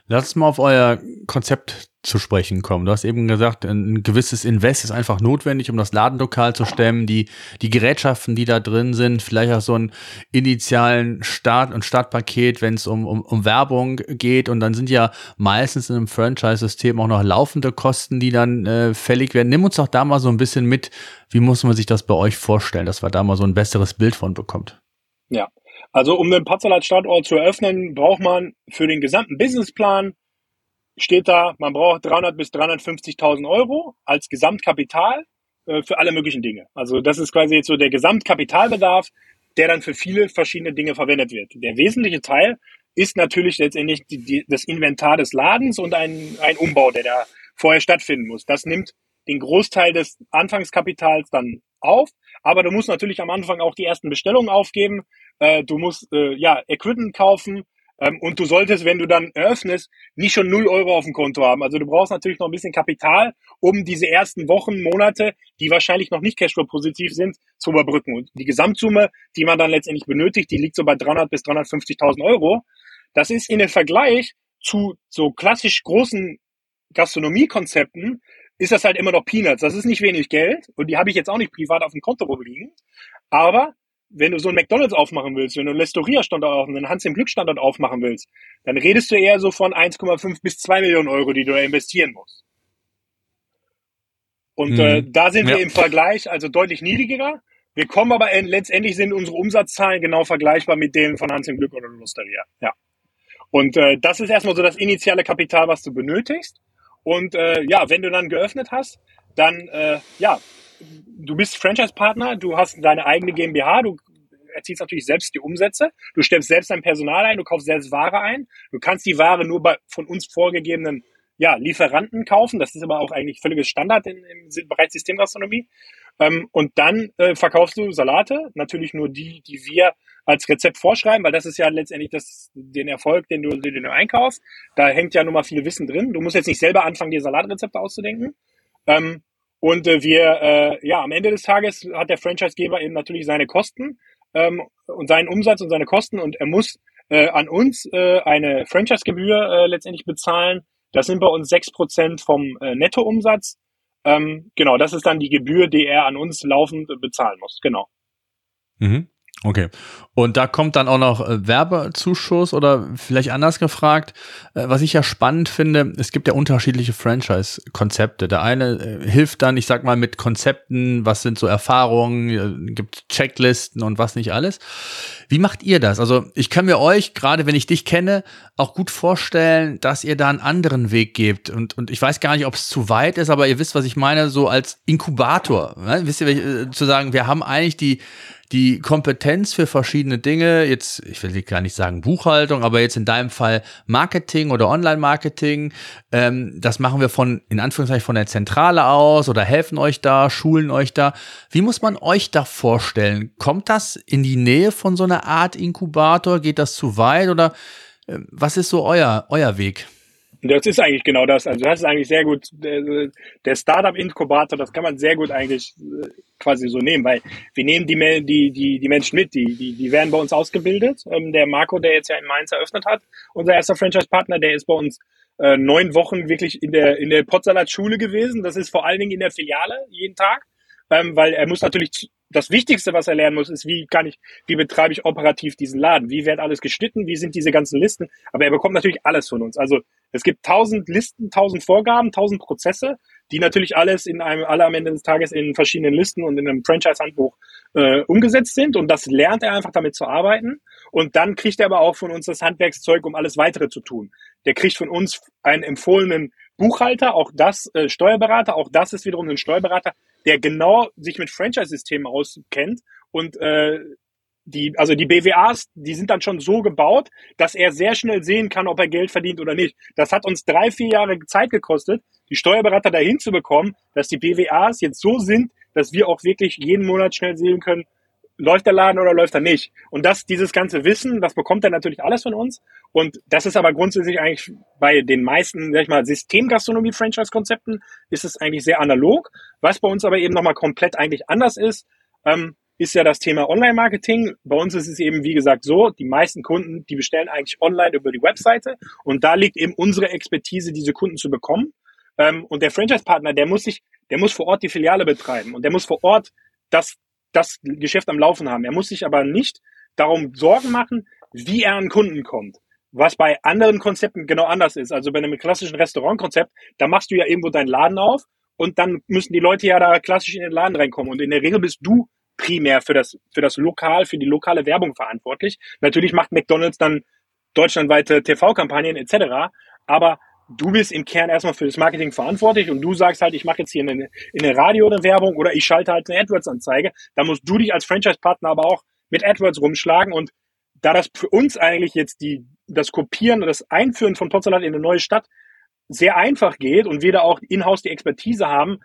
Lass mal auf euer Konzept zu sprechen kommen. Du hast eben gesagt, ein gewisses Invest ist einfach notwendig, um das Ladenlokal zu stemmen. Die, die Gerätschaften, die da drin sind, vielleicht auch so einen initialen Start- und Startpaket, wenn es um, um, um Werbung geht. Und dann sind ja meistens in einem Franchise-System auch noch laufende Kosten, die dann äh, fällig werden. Nimm uns doch da mal so ein bisschen mit. Wie muss man sich das bei euch vorstellen, dass man da mal so ein besseres Bild von bekommt? Ja, also um den Patzalat-Standort zu eröffnen, braucht man für den gesamten Businessplan, steht da, man braucht 300 bis 350.000 Euro als Gesamtkapital äh, für alle möglichen Dinge. Also das ist quasi jetzt so der Gesamtkapitalbedarf, der dann für viele verschiedene Dinge verwendet wird. Der wesentliche Teil ist natürlich letztendlich die, die, das Inventar des Ladens und ein, ein Umbau, der da vorher stattfinden muss. Das nimmt den Großteil des Anfangskapitals dann auf. Aber du musst natürlich am Anfang auch die ersten Bestellungen aufgeben. Äh, du musst äh, ja Equipment kaufen. Ähm, und du solltest, wenn du dann eröffnest, nicht schon 0 Euro auf dem Konto haben. Also du brauchst natürlich noch ein bisschen Kapital, um diese ersten Wochen, Monate, die wahrscheinlich noch nicht Cashflow-positiv sind, zu überbrücken. Und die Gesamtsumme, die man dann letztendlich benötigt, die liegt so bei 300 bis 350.000 Euro. Das ist in dem Vergleich zu so klassisch großen Gastronomiekonzepten ist das halt immer noch Peanuts. Das ist nicht wenig Geld und die habe ich jetzt auch nicht privat auf dem Konto rumliegen. Aber wenn du so ein McDonalds aufmachen willst, wenn du einen Lestoria-Standort aufmachen, einen Hans im Glück-Standort aufmachen willst, dann redest du eher so von 1,5 bis 2 Millionen Euro, die du da investieren musst. Und mhm. äh, da sind ja. wir im Vergleich also deutlich niedriger. Wir kommen aber in, letztendlich sind unsere Umsatzzahlen genau vergleichbar mit denen von Hans im Glück oder Losteria. Ja. Und äh, das ist erstmal so das initiale Kapital, was du benötigst. Und äh, ja, wenn du dann geöffnet hast, dann äh, ja, du bist Franchise-Partner, du hast deine eigene GmbH, du erzielst natürlich selbst die Umsätze, du stellst selbst dein Personal ein, du kaufst selbst Ware ein, du kannst die Ware nur bei von uns vorgegebenen ja, Lieferanten kaufen, das ist aber auch eigentlich völliges Standard in, im Bereich Systemgastronomie. Ähm, und dann äh, verkaufst du Salate, natürlich nur die, die wir als Rezept vorschreiben, weil das ist ja letztendlich das, den Erfolg, den du, den du einkaufst. Da hängt ja nun mal viel Wissen drin. Du musst jetzt nicht selber anfangen, dir Salatrezepte auszudenken. Ähm, und äh, wir, äh, ja, am Ende des Tages hat der Franchisegeber eben natürlich seine Kosten ähm, und seinen Umsatz und seine Kosten und er muss äh, an uns äh, eine Franchisegebühr äh, letztendlich bezahlen. Das sind bei uns sechs Prozent vom äh, Nettoumsatz. Ähm, genau, das ist dann die Gebühr, die er an uns laufend bezahlen muss. Genau. Mhm. Okay. Und da kommt dann auch noch äh, Werbezuschuss oder vielleicht anders gefragt, äh, was ich ja spannend finde, es gibt ja unterschiedliche Franchise-Konzepte. Der eine äh, hilft dann, ich sag mal, mit Konzepten, was sind so Erfahrungen, gibt Checklisten und was nicht alles. Wie macht ihr das? Also ich kann mir euch, gerade wenn ich dich kenne, auch gut vorstellen, dass ihr da einen anderen Weg gebt. Und, und ich weiß gar nicht, ob es zu weit ist, aber ihr wisst, was ich meine, so als Inkubator. Ne? Wisst ihr, zu sagen, wir haben eigentlich die die Kompetenz für verschiedene Dinge, jetzt, ich will gar nicht sagen Buchhaltung, aber jetzt in deinem Fall Marketing oder Online-Marketing, ähm, das machen wir von, in Anführungszeichen, von der Zentrale aus oder helfen euch da, schulen euch da. Wie muss man euch da vorstellen? Kommt das in die Nähe von so einer Art Inkubator? Geht das zu weit oder äh, was ist so euer, euer Weg? Das ist eigentlich genau das. Also das ist eigentlich sehr gut. Der Startup-Inkubator, das kann man sehr gut eigentlich äh, quasi so nehmen, weil wir nehmen die, die, die, die Menschen mit, die, die, die werden bei uns ausgebildet. Ähm, der Marco, der jetzt ja in Mainz eröffnet hat, unser erster Franchise-Partner, der ist bei uns äh, neun Wochen wirklich in der, in der Potsalat-Schule gewesen. Das ist vor allen Dingen in der Filiale jeden Tag, ähm, weil er muss natürlich das Wichtigste, was er lernen muss, ist, wie kann ich, wie betreibe ich operativ diesen Laden? Wie wird alles geschnitten? Wie sind diese ganzen Listen? Aber er bekommt natürlich alles von uns. Also es gibt tausend Listen, tausend Vorgaben, tausend Prozesse, die natürlich alles in einem, alle am Ende des Tages in verschiedenen Listen und in einem Franchise-Handbuch äh, umgesetzt sind. Und das lernt er einfach damit zu arbeiten. Und dann kriegt er aber auch von uns das Handwerkszeug, um alles weitere zu tun. Der kriegt von uns einen empfohlenen Buchhalter, auch das äh, Steuerberater, auch das ist wiederum ein Steuerberater, der genau sich mit Franchise-Systemen auskennt und äh, die, also die BWAs, die sind dann schon so gebaut, dass er sehr schnell sehen kann, ob er Geld verdient oder nicht. Das hat uns drei, vier Jahre Zeit gekostet, die Steuerberater dahin zu bekommen, dass die BWAs jetzt so sind, dass wir auch wirklich jeden Monat schnell sehen können, läuft der Laden oder läuft er nicht. Und das, dieses ganze Wissen, das bekommt er natürlich alles von uns. Und das ist aber grundsätzlich eigentlich bei den meisten, sag ich mal, Systemgastronomie-Franchise-Konzepten ist es eigentlich sehr analog. Was bei uns aber eben nochmal komplett eigentlich anders ist, ähm, ist ja das Thema Online-Marketing. Bei uns ist es eben, wie gesagt, so, die meisten Kunden, die bestellen eigentlich online über die Webseite. Und da liegt eben unsere Expertise, diese Kunden zu bekommen. Ähm, und der Franchise-Partner, der muss sich, der muss vor Ort die Filiale betreiben und der muss vor Ort das das Geschäft am Laufen haben. Er muss sich aber nicht darum Sorgen machen, wie er an Kunden kommt. Was bei anderen Konzepten genau anders ist. Also bei einem klassischen Restaurantkonzept, da machst du ja irgendwo deinen Laden auf und dann müssen die Leute ja da klassisch in den Laden reinkommen. Und in der Regel bist du primär für das, für das Lokal, für die lokale Werbung verantwortlich. Natürlich macht McDonalds dann deutschlandweite TV-Kampagnen etc. Aber du bist im Kern erstmal für das Marketing verantwortlich und du sagst halt, ich mache jetzt hier eine, in eine Radio eine Werbung oder ich schalte halt eine AdWords-Anzeige. Da musst du dich als Franchise-Partner aber auch mit AdWords rumschlagen und da das für uns eigentlich jetzt die, das Kopieren und das Einführen von Potzalat in eine neue Stadt sehr einfach geht und wir da auch in-house die Expertise haben,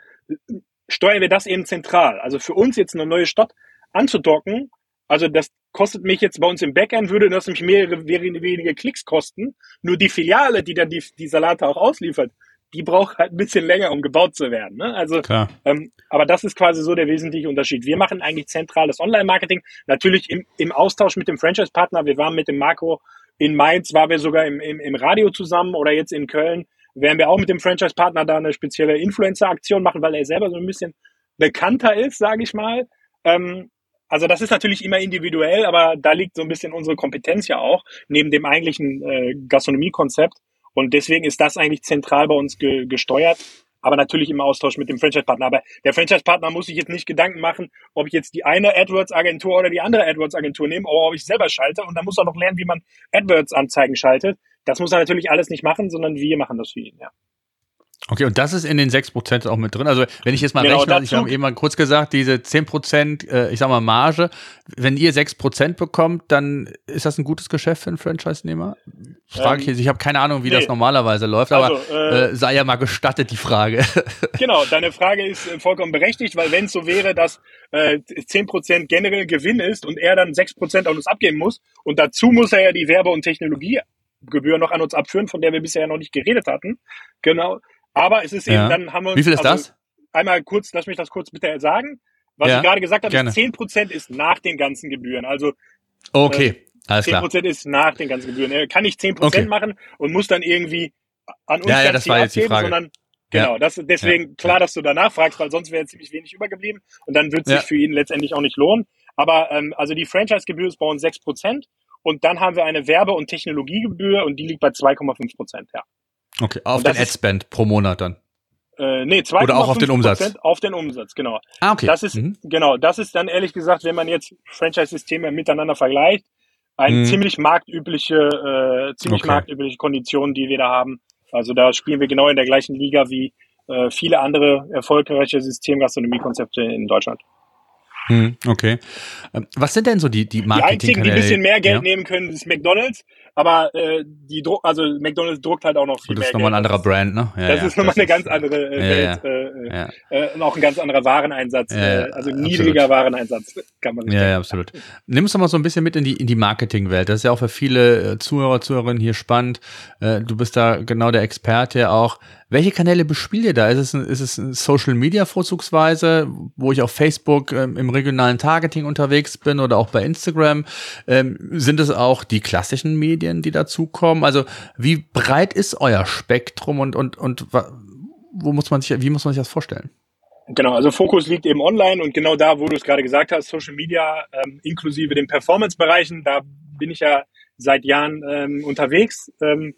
steuern wir das eben zentral. Also für uns jetzt eine neue Stadt anzudocken, also das kostet mich jetzt bei uns im Backend, würde das mich mehrere wenige Klicks kosten. Nur die Filiale, die dann die, die Salate auch ausliefert, die braucht halt ein bisschen länger, um gebaut zu werden. Ne? Also, ähm, aber das ist quasi so der wesentliche Unterschied. Wir machen eigentlich zentrales Online-Marketing, natürlich im, im Austausch mit dem Franchise-Partner. Wir waren mit dem Marco in Mainz, waren wir sogar im, im, im Radio zusammen oder jetzt in Köln werden wir auch mit dem Franchise-Partner da eine spezielle Influencer-Aktion machen, weil er selber so ein bisschen bekannter ist, sage ich mal. Ähm, also das ist natürlich immer individuell, aber da liegt so ein bisschen unsere Kompetenz ja auch, neben dem eigentlichen äh, Gastronomiekonzept. Und deswegen ist das eigentlich zentral bei uns ge gesteuert, aber natürlich im Austausch mit dem Franchise-Partner. Aber der Franchise-Partner muss sich jetzt nicht Gedanken machen, ob ich jetzt die eine AdWords-Agentur oder die andere AdWords-Agentur nehme, oder ob ich selber schalte. Und dann muss er noch lernen, wie man AdWords-Anzeigen schaltet. Das muss er natürlich alles nicht machen, sondern wir machen das für ihn, ja. Okay, und das ist in den 6% auch mit drin. Also wenn ich jetzt mal genau, rechne, ich habe eben mal kurz gesagt, diese 10%, äh, ich sag mal Marge, wenn ihr 6% bekommt, dann ist das ein gutes Geschäft für einen Franchise-Nehmer? Frage ähm, ich jetzt, ich habe keine Ahnung, wie nee. das normalerweise läuft, aber also, äh, äh, sei ja mal gestattet die Frage. Genau, deine Frage ist äh, vollkommen berechtigt, weil wenn es so wäre, dass äh, 10% generell Gewinn ist und er dann 6% an uns abgeben muss und dazu muss er ja die Werbe- und Technologiegebühr noch an uns abführen, von der wir bisher noch nicht geredet hatten. Genau aber es ist eben, dann haben wir uns. Wie viel ist also, das? Einmal kurz, lass mich das kurz bitte sagen. Was ja, ich gerade gesagt habe, gerne. ist 10% ist nach den ganzen Gebühren. Also okay, äh, alles 10% klar. ist nach den ganzen Gebühren. Er kann nicht 10% okay. machen und muss dann irgendwie an uns ja, ja, das war jetzt die Frage. sondern Genau, das, deswegen ja, klar, dass du danach fragst, weil sonst wäre ziemlich wenig übergeblieben und dann wird es sich für ihn letztendlich auch nicht lohnen. Aber ähm, also die Franchise-Gebühr ist bei uns 6% und dann haben wir eine Werbe- und Technologiegebühr und die liegt bei 2,5%, ja. Okay, auf den Adspend pro Monat dann. Äh, nee, 2,5 Oder auch auf den Umsatz. Auf den Umsatz, genau. Ah, okay. Das ist, mhm. genau, das ist dann ehrlich gesagt, wenn man jetzt Franchise-Systeme miteinander vergleicht, eine mhm. ziemlich marktübliche, äh, ziemlich okay. marktübliche Konditionen, die wir da haben. Also da spielen wir genau in der gleichen Liga wie äh, viele andere erfolgreiche Systemgastronomiekonzepte in Deutschland. Hm, okay. Ähm, was sind denn so die, die Marketing? Die einzigen, die ein bisschen mehr Geld ja? nehmen können, ist McDonalds. Aber äh, die Druck, also McDonalds druckt halt auch noch viel mehr. Das ist nochmal ein anderer Brand, ne? Ja, das ja, ist nochmal eine ganz andere äh, Welt. Äh, äh, und auch ein ganz anderer Wareneinsatz. Äh, also niedriger absolut. Wareneinsatz, kann man sich Ja, ja, absolut. Nimm uns doch mal so ein bisschen mit in die, in die Marketingwelt. Das ist ja auch für viele äh, Zuhörer, Zuhörerinnen hier spannend. Äh, du bist da genau der Experte auch. Welche Kanäle bespielt ihr da? Ist es, ein, ist es ein Social Media vorzugsweise, wo ich auf Facebook ähm, im regionalen Targeting unterwegs bin oder auch bei Instagram? Ähm, sind es auch die klassischen Medien, die dazukommen? Also wie breit ist euer Spektrum und, und, und wo muss man sich, wie muss man sich das vorstellen? Genau, also Fokus liegt eben online und genau da, wo du es gerade gesagt hast, Social Media ähm, inklusive den Performance-Bereichen, da bin ich ja seit Jahren ähm, unterwegs. Ähm,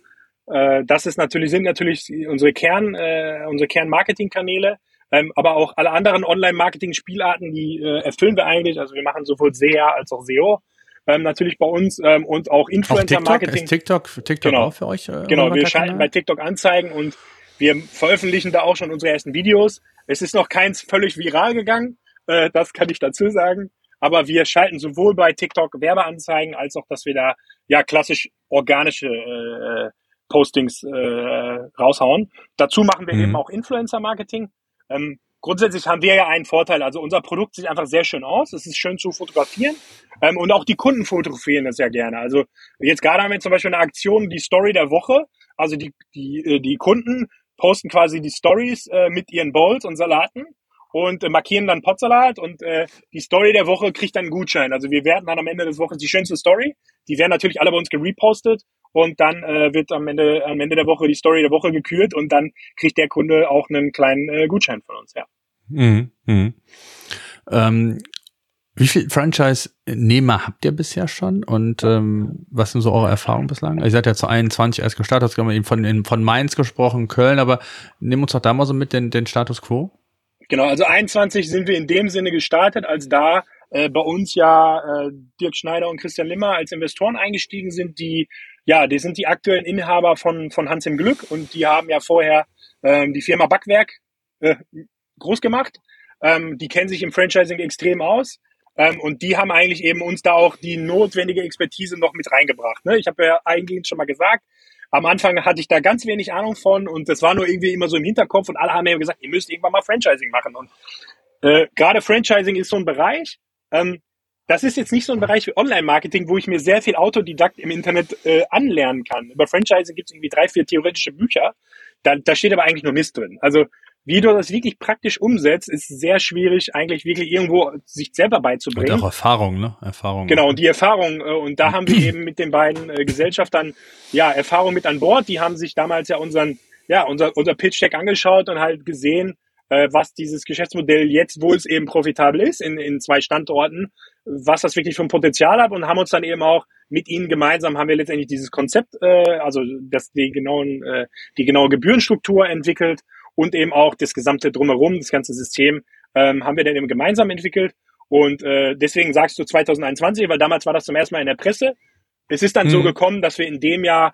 äh, das ist natürlich, sind natürlich unsere Kern, äh, unsere Kern-Marketing-Kanäle. Ähm, aber auch alle anderen Online-Marketing-Spielarten, die äh, erfüllen wir eigentlich. Also wir machen sowohl SEA als auch SEO. Ähm, natürlich bei uns ähm, und auch Influencer-Marketing. TikTok, TikTok, TikTok genau. auch für euch? Äh, genau, wir schalten bei TikTok Anzeigen und wir veröffentlichen da auch schon unsere ersten Videos. Es ist noch keins völlig viral gegangen, äh, das kann ich dazu sagen. Aber wir schalten sowohl bei TikTok Werbeanzeigen als auch, dass wir da ja klassisch organische äh, Postings äh, raushauen. Dazu machen wir mhm. eben auch Influencer-Marketing. Ähm, grundsätzlich haben wir ja einen Vorteil. Also unser Produkt sieht einfach sehr schön aus. Es ist schön zu fotografieren. Ähm, und auch die Kunden fotografieren das ja gerne. Also jetzt gerade haben wir zum Beispiel eine Aktion, die Story der Woche. Also die, die, äh, die Kunden posten quasi die Stories äh, mit ihren Bowls und Salaten und äh, markieren dann Potsalat und äh, die Story der Woche kriegt dann einen Gutschein. Also wir werden dann am Ende des Wochen die schönste Story. Die werden natürlich alle bei uns gerepostet und dann äh, wird am Ende, am Ende der Woche die Story der Woche gekürt und dann kriegt der Kunde auch einen kleinen äh, Gutschein von uns, ja. Mhm. Mhm. Ähm, wie viel Franchise-Nehmer habt ihr bisher schon und ähm, was sind so eure Erfahrungen bislang? Ihr seid ja zu 21 erst gestartet, hast gerade eben von, von Mainz gesprochen, Köln, aber nimm uns doch da mal so mit den, den Status Quo. Genau, also 21 sind wir in dem Sinne gestartet, als da äh, bei uns ja äh, Dirk Schneider und Christian Limmer als Investoren eingestiegen sind, die ja, die sind die aktuellen Inhaber von, von Hans im Glück und die haben ja vorher ähm, die Firma Backwerk äh, groß gemacht. Ähm, die kennen sich im Franchising extrem aus. Ähm, und die haben eigentlich eben uns da auch die notwendige Expertise noch mit reingebracht. Ne? Ich habe ja eingehend schon mal gesagt, am Anfang hatte ich da ganz wenig Ahnung von und das war nur irgendwie immer so im Hinterkopf und alle haben mir gesagt, ihr müsst irgendwann mal Franchising machen. Und äh, gerade Franchising ist so ein Bereich, ähm, das ist jetzt nicht so ein Bereich wie Online-Marketing, wo ich mir sehr viel Autodidakt im Internet äh, anlernen kann. Über Franchising gibt es irgendwie drei, vier theoretische Bücher. Da, da steht aber eigentlich nur Mist drin. Also wie du das wirklich praktisch umsetzt, ist sehr schwierig, eigentlich wirklich irgendwo sich selber beizubringen. Und auch Erfahrung, ne? Erfahrung. Genau, und die Erfahrung. Äh, und da haben wir eben mit den beiden äh, Gesellschaftern ja Erfahrung mit an Bord. Die haben sich damals ja unseren, ja, unser, unser Pitch-Deck angeschaut und halt gesehen, was dieses Geschäftsmodell jetzt, wo es eben profitabel ist, in, in zwei Standorten, was das wirklich für ein Potenzial hat und haben uns dann eben auch mit ihnen gemeinsam haben wir letztendlich dieses Konzept, äh, also das die genauen, äh, die genaue Gebührenstruktur entwickelt und eben auch das gesamte drumherum, das ganze System ähm, haben wir dann eben gemeinsam entwickelt. Und äh, deswegen sagst du 2021, weil damals war das zum ersten Mal in der Presse. Es ist dann mhm. so gekommen, dass wir in dem Jahr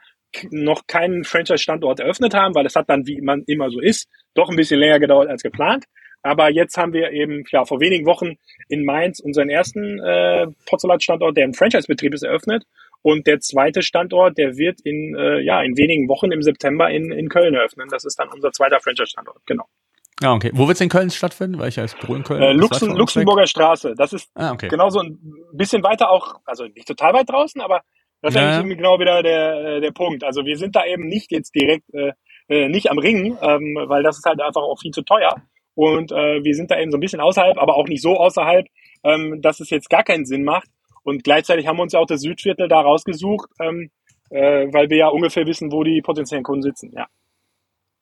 noch keinen Franchise-Standort eröffnet haben, weil es hat dann, wie man immer so ist, doch ein bisschen länger gedauert als geplant. Aber jetzt haben wir eben ja vor wenigen Wochen in Mainz unseren ersten äh, Pozzolat-Standort, der im Franchise-Betrieb ist, eröffnet. Und der zweite Standort, der wird in, äh, ja, in wenigen Wochen im September in, in Köln eröffnen. Das ist dann unser zweiter Franchise-Standort, genau. Ah, okay. Wo wird es in Köln stattfinden? Weil ich als Büro in Köln. Äh, Luxem, Luxemburger. Straße. Das ist ah, okay. genauso ein bisschen weiter auch, also nicht total weit draußen, aber das ist ja. eigentlich genau wieder der, der Punkt. Also wir sind da eben nicht jetzt direkt äh, äh, nicht am Ringen, ähm, weil das ist halt einfach auch viel zu teuer. Und äh, wir sind da eben so ein bisschen außerhalb, aber auch nicht so außerhalb, ähm, dass es jetzt gar keinen Sinn macht. Und gleichzeitig haben wir uns ja auch das Südviertel da rausgesucht, ähm, äh, weil wir ja ungefähr wissen, wo die potenziellen Kunden sitzen. Ja.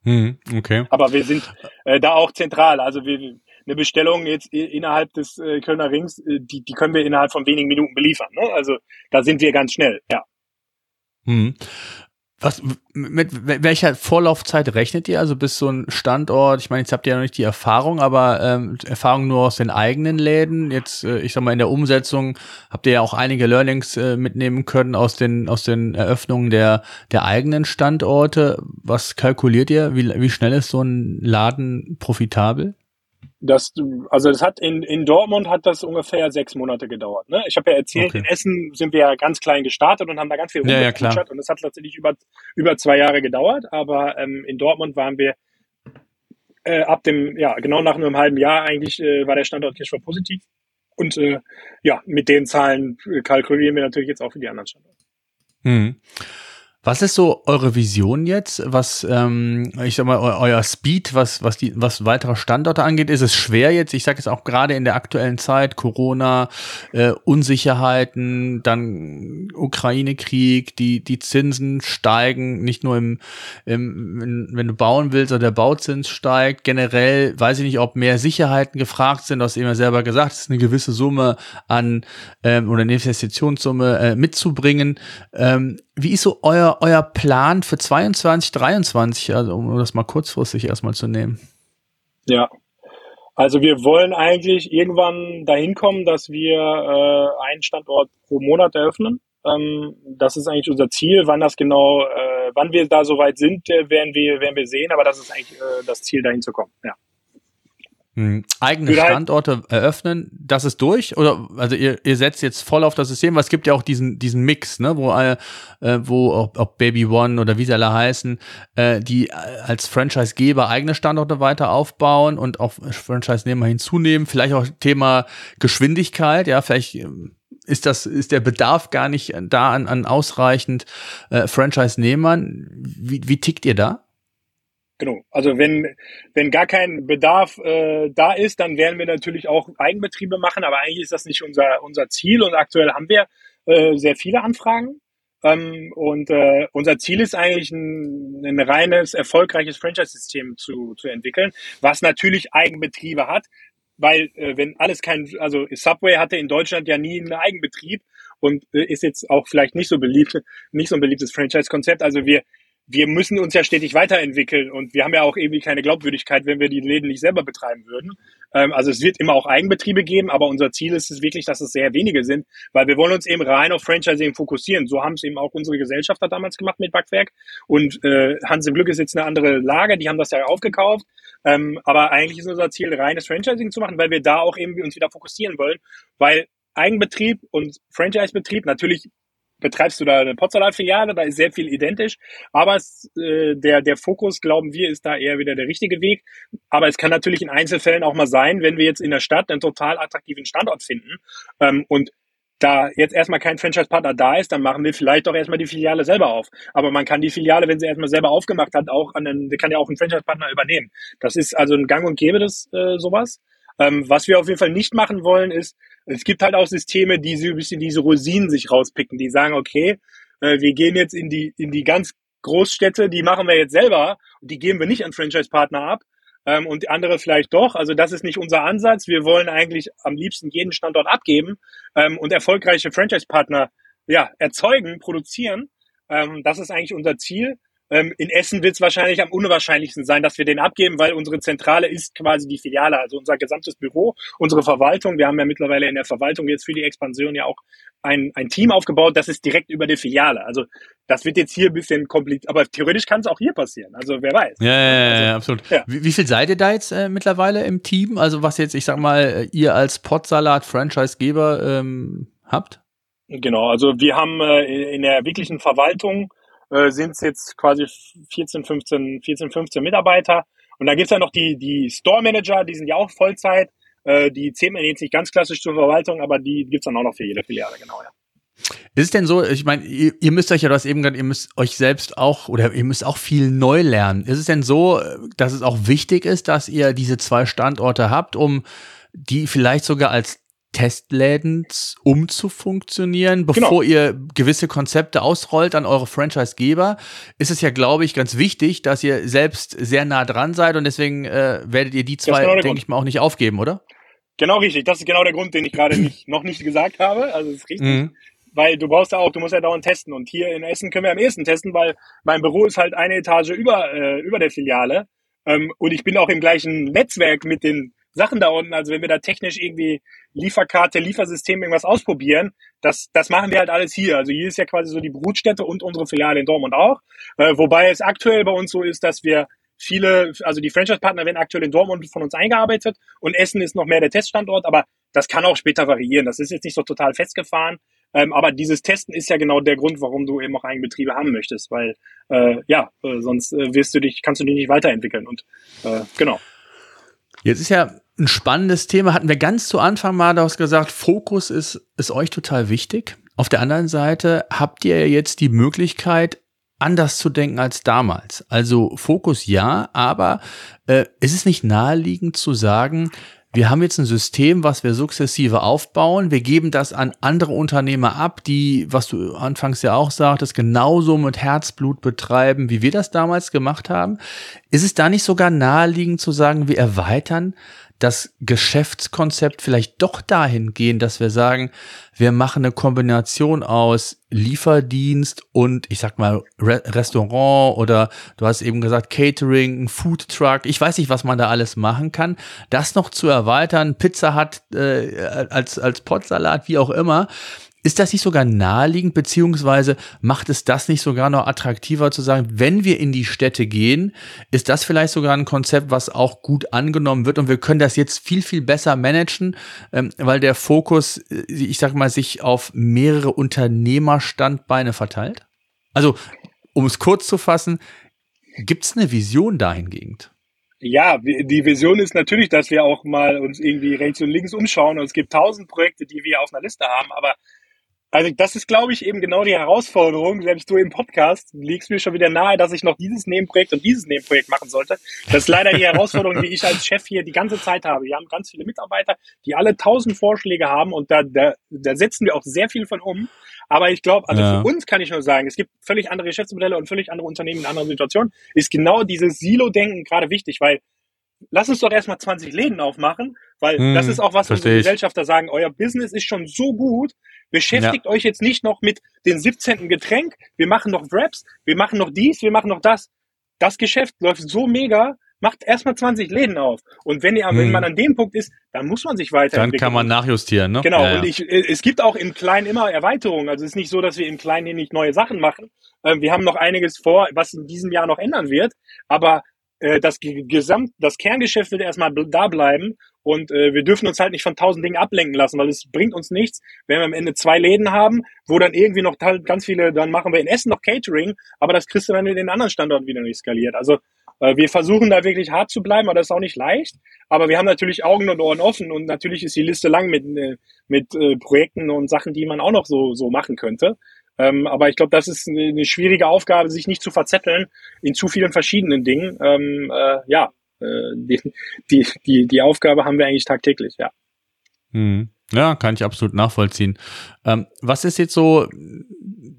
Hm, okay. Aber wir sind äh, da auch zentral. Also wir, eine Bestellung jetzt innerhalb des äh, Kölner Rings, äh, die, die können wir innerhalb von wenigen Minuten beliefern. Ne? Also da sind wir ganz schnell, ja. Hm. Was, mit welcher Vorlaufzeit rechnet ihr? Also bis so ein Standort, ich meine, jetzt habt ihr ja noch nicht die Erfahrung, aber ähm, Erfahrung nur aus den eigenen Läden. Jetzt, äh, ich sag mal, in der Umsetzung habt ihr ja auch einige Learnings äh, mitnehmen können aus den, aus den Eröffnungen der, der eigenen Standorte. Was kalkuliert ihr? Wie, wie schnell ist so ein Laden profitabel? Das, also das hat in, in Dortmund hat das ungefähr sechs Monate gedauert. Ne? Ich habe ja erzählt, okay. in Essen sind wir ja ganz klein gestartet und haben da ganz viel ja, ja, klar. und das hat tatsächlich über, über zwei Jahre gedauert, aber ähm, in Dortmund waren wir äh, ab dem, ja, genau nach einem halben Jahr eigentlich äh, war der Standort Kirchhoff positiv. Und äh, ja, mit den Zahlen kalkulieren wir natürlich jetzt auch für die anderen Standorte. Hm. Was ist so eure Vision jetzt, was ähm, ich sag mal eu euer Speed, was was die was weitere Standorte angeht? Ist es schwer jetzt? Ich sage es auch gerade in der aktuellen Zeit Corona, äh, Unsicherheiten, dann Ukraine-Krieg, die die Zinsen steigen, nicht nur im, im wenn, wenn du bauen willst oder der Bauzins steigt. Generell weiß ich nicht, ob mehr Sicherheiten gefragt sind. Du hast eben selber gesagt, es ist eine gewisse Summe an ähm, oder eine Investitionssumme äh, mitzubringen. Ähm, wie ist so euer, euer Plan für 22, 23, also um das mal kurzfristig erstmal zu nehmen? Ja, also wir wollen eigentlich irgendwann dahin kommen, dass wir äh, einen Standort pro Monat eröffnen. Ähm, das ist eigentlich unser Ziel. Wann das genau, äh, wann wir da soweit sind, äh, werden wir, werden wir sehen. Aber das ist eigentlich äh, das Ziel, dahin zu kommen. Ja. Hm. Eigene halt Standorte eröffnen, das ist durch? Oder also ihr, ihr setzt jetzt voll auf das System, weil es gibt ja auch diesen, diesen Mix, ne, wo äh, wo ob, ob Baby One oder wie sie alle heißen, äh, die als Franchise-Geber eigene Standorte weiter aufbauen und auch Franchise-Nehmer hinzunehmen. Vielleicht auch Thema Geschwindigkeit, ja, vielleicht ähm, ist das, ist der Bedarf gar nicht da an, an ausreichend äh, Franchise-Nehmern. Wie, wie tickt ihr da? Genau. Also wenn, wenn gar kein Bedarf äh, da ist, dann werden wir natürlich auch Eigenbetriebe machen, aber eigentlich ist das nicht unser, unser Ziel und aktuell haben wir äh, sehr viele Anfragen. Ähm, und äh, unser Ziel ist eigentlich ein, ein reines, erfolgreiches Franchise-System zu, zu entwickeln, was natürlich Eigenbetriebe hat, weil äh, wenn alles kein, also Subway hatte in Deutschland ja nie einen Eigenbetrieb und äh, ist jetzt auch vielleicht nicht so beliebt, nicht so ein beliebtes Franchise-Konzept. Also wir wir müssen uns ja stetig weiterentwickeln und wir haben ja auch irgendwie keine Glaubwürdigkeit, wenn wir die Läden nicht selber betreiben würden. Ähm, also es wird immer auch Eigenbetriebe geben, aber unser Ziel ist es wirklich, dass es sehr wenige sind, weil wir wollen uns eben rein auf Franchising fokussieren. So haben es eben auch unsere Gesellschafter damals gemacht mit Backwerk und äh, Hans im Glück ist jetzt eine andere Lage, die haben das ja aufgekauft. Ähm, aber eigentlich ist unser Ziel, reines Franchising zu machen, weil wir da auch eben uns wieder fokussieren wollen, weil Eigenbetrieb und Franchise-Betrieb natürlich betreibst du da eine Potsalat-Filiale, da ist sehr viel identisch, aber es, äh, der, der Fokus, glauben wir, ist da eher wieder der richtige Weg. Aber es kann natürlich in Einzelfällen auch mal sein, wenn wir jetzt in der Stadt einen total attraktiven Standort finden ähm, und da jetzt erstmal kein Franchise-Partner da ist, dann machen wir vielleicht doch erstmal die Filiale selber auf. Aber man kann die Filiale, wenn sie erstmal selber aufgemacht hat, auch an den, kann ja auch einen Franchise-Partner übernehmen. Das ist also ein Gang und Gäbe des äh, sowas. Ähm, was wir auf jeden Fall nicht machen wollen, ist, es gibt halt auch Systeme, die so ein bisschen diese Rosinen sich rauspicken, die sagen, okay, äh, wir gehen jetzt in die, in die ganz Großstädte, die machen wir jetzt selber und die geben wir nicht an Franchise-Partner ab ähm, und andere vielleicht doch. Also das ist nicht unser Ansatz. Wir wollen eigentlich am liebsten jeden Standort abgeben ähm, und erfolgreiche Franchise-Partner ja, erzeugen, produzieren. Ähm, das ist eigentlich unser Ziel. Ähm, in Essen wird es wahrscheinlich am unwahrscheinlichsten sein, dass wir den abgeben, weil unsere Zentrale ist quasi die Filiale, also unser gesamtes Büro, unsere Verwaltung. Wir haben ja mittlerweile in der Verwaltung jetzt für die Expansion ja auch ein, ein Team aufgebaut, das ist direkt über der Filiale. Also das wird jetzt hier ein bisschen kompliziert, aber theoretisch kann es auch hier passieren. Also wer weiß. Ja, ja, ja, also, ja absolut. Ja. Wie, wie, viel seid ihr da jetzt äh, mittlerweile im Team? Also was jetzt, ich sag mal, äh, ihr als Potsalat-Franchise-Geber ähm, habt? Genau, also wir haben äh, in der wirklichen Verwaltung äh, sind es jetzt quasi 14, 15, 14, 15 Mitarbeiter. Und dann gibt's ja noch die, die Store Manager, die sind ja auch Vollzeit. Äh, die zählen jetzt nicht ganz klassisch zur Verwaltung, aber die gibt's dann auch noch für jede Filiale, genau, ja. Ist es denn so, ich meine, ihr, ihr müsst euch ja das eben gerade, ihr müsst euch selbst auch oder ihr müsst auch viel neu lernen. Ist es denn so, dass es auch wichtig ist, dass ihr diese zwei Standorte habt, um die vielleicht sogar als Testläden umzufunktionieren, genau. bevor genau. ihr gewisse Konzepte ausrollt an eure Franchise-Geber, ist es ja, glaube ich, ganz wichtig, dass ihr selbst sehr nah dran seid und deswegen äh, werdet ihr die zwei, genau denke ich mal, auch nicht aufgeben, oder? Genau richtig. Das ist genau der Grund, den ich gerade nicht, noch nicht gesagt habe. Also es ist richtig. Mhm. Weil du brauchst ja auch, du musst ja dauernd testen. Und hier in Essen können wir am ehesten testen, weil mein Büro ist halt eine Etage über, äh, über der Filiale. Ähm, und ich bin auch im gleichen Netzwerk mit den Sachen da unten. Also wenn wir da technisch irgendwie Lieferkarte, Liefersystem irgendwas ausprobieren, das, das machen wir halt alles hier. Also hier ist ja quasi so die Brutstätte und unsere Filiale in Dortmund auch. Äh, wobei es aktuell bei uns so ist, dass wir viele, also die Franchise-Partner werden aktuell in Dortmund von uns eingearbeitet und Essen ist noch mehr der Teststandort, aber das kann auch später variieren. Das ist jetzt nicht so total festgefahren. Ähm, aber dieses Testen ist ja genau der Grund, warum du eben auch Eigenbetriebe haben möchtest, weil äh, ja, äh, sonst äh, wirst du dich, kannst du dich nicht weiterentwickeln. Und äh, genau. Jetzt ist ja ein spannendes Thema, hatten wir ganz zu Anfang mal daraus gesagt, Fokus ist, ist euch total wichtig. Auf der anderen Seite habt ihr jetzt die Möglichkeit, anders zu denken als damals. Also Fokus ja, aber äh, ist es nicht naheliegend zu sagen, wir haben jetzt ein System, was wir sukzessive aufbauen. Wir geben das an andere Unternehmer ab, die, was du anfangs ja auch sagtest, genauso mit Herzblut betreiben, wie wir das damals gemacht haben. Ist es da nicht sogar naheliegend zu sagen, wir erweitern das Geschäftskonzept vielleicht doch dahin gehen, dass wir sagen, wir machen eine Kombination aus Lieferdienst und ich sag mal Re Restaurant oder du hast eben gesagt Catering, Food Truck, ich weiß nicht, was man da alles machen kann. Das noch zu erweitern, Pizza hat äh, als als Potsalat, wie auch immer. Ist das nicht sogar naheliegend, beziehungsweise macht es das nicht sogar noch attraktiver zu sagen, wenn wir in die Städte gehen, ist das vielleicht sogar ein Konzept, was auch gut angenommen wird und wir können das jetzt viel, viel besser managen, ähm, weil der Fokus, äh, ich sag mal, sich auf mehrere Unternehmerstandbeine verteilt? Also, um es kurz zu fassen, gibt es eine Vision dahingehend? Ja, die Vision ist natürlich, dass wir auch mal uns irgendwie rechts und links umschauen und es gibt tausend Projekte, die wir auf einer Liste haben, aber also das ist, glaube ich, eben genau die Herausforderung. Selbst du im Podcast liegst mir schon wieder nahe, dass ich noch dieses Nebenprojekt und dieses Nebenprojekt machen sollte. Das ist leider die Herausforderung, die ich als Chef hier die ganze Zeit habe. Wir haben ganz viele Mitarbeiter, die alle tausend Vorschläge haben und da, da, da setzen wir auch sehr viel von um. Aber ich glaube, also ja. für uns kann ich nur sagen, es gibt völlig andere Geschäftsmodelle und völlig andere Unternehmen in anderen Situationen. Ist genau dieses Silo-Denken gerade wichtig, weil lass uns doch erstmal 20 Läden aufmachen, weil hm, das ist auch was, unsere Gesellschafter sagen, euer Business ist schon so gut, beschäftigt ja. euch jetzt nicht noch mit dem 17. Getränk, wir machen noch Wraps, wir machen noch dies, wir machen noch das. Das Geschäft läuft so mega, macht erstmal 20 Läden auf. Und wenn, ihr, hm. wenn man an dem Punkt ist, dann muss man sich weiterentwickeln. Dann kann man nachjustieren, ne? Genau. Ja, und ich, es gibt auch im Kleinen immer Erweiterungen. Also es ist nicht so, dass wir im Kleinen hier nicht neue Sachen machen. Ähm, wir haben noch einiges vor, was in diesem Jahr noch ändern wird. Aber äh, das Gesamt, das Kerngeschäft wird erstmal da bleiben und äh, wir dürfen uns halt nicht von tausend Dingen ablenken lassen, weil es bringt uns nichts, wenn wir am Ende zwei Läden haben, wo dann irgendwie noch ganz viele, dann machen wir in Essen noch Catering, aber das kriegst du dann in den anderen Standorten wieder nicht skaliert. Also äh, wir versuchen da wirklich hart zu bleiben, aber das ist auch nicht leicht. Aber wir haben natürlich Augen und Ohren offen und natürlich ist die Liste lang mit, äh, mit äh, Projekten und Sachen, die man auch noch so, so machen könnte. Ähm, aber ich glaube, das ist eine, schwierige Aufgabe, sich nicht zu verzetteln in zu vielen verschiedenen Dingen. Ähm, äh, ja, äh, die, die, die, die Aufgabe haben wir eigentlich tagtäglich, ja. Hm. Ja, kann ich absolut nachvollziehen. Ähm, was ist jetzt so,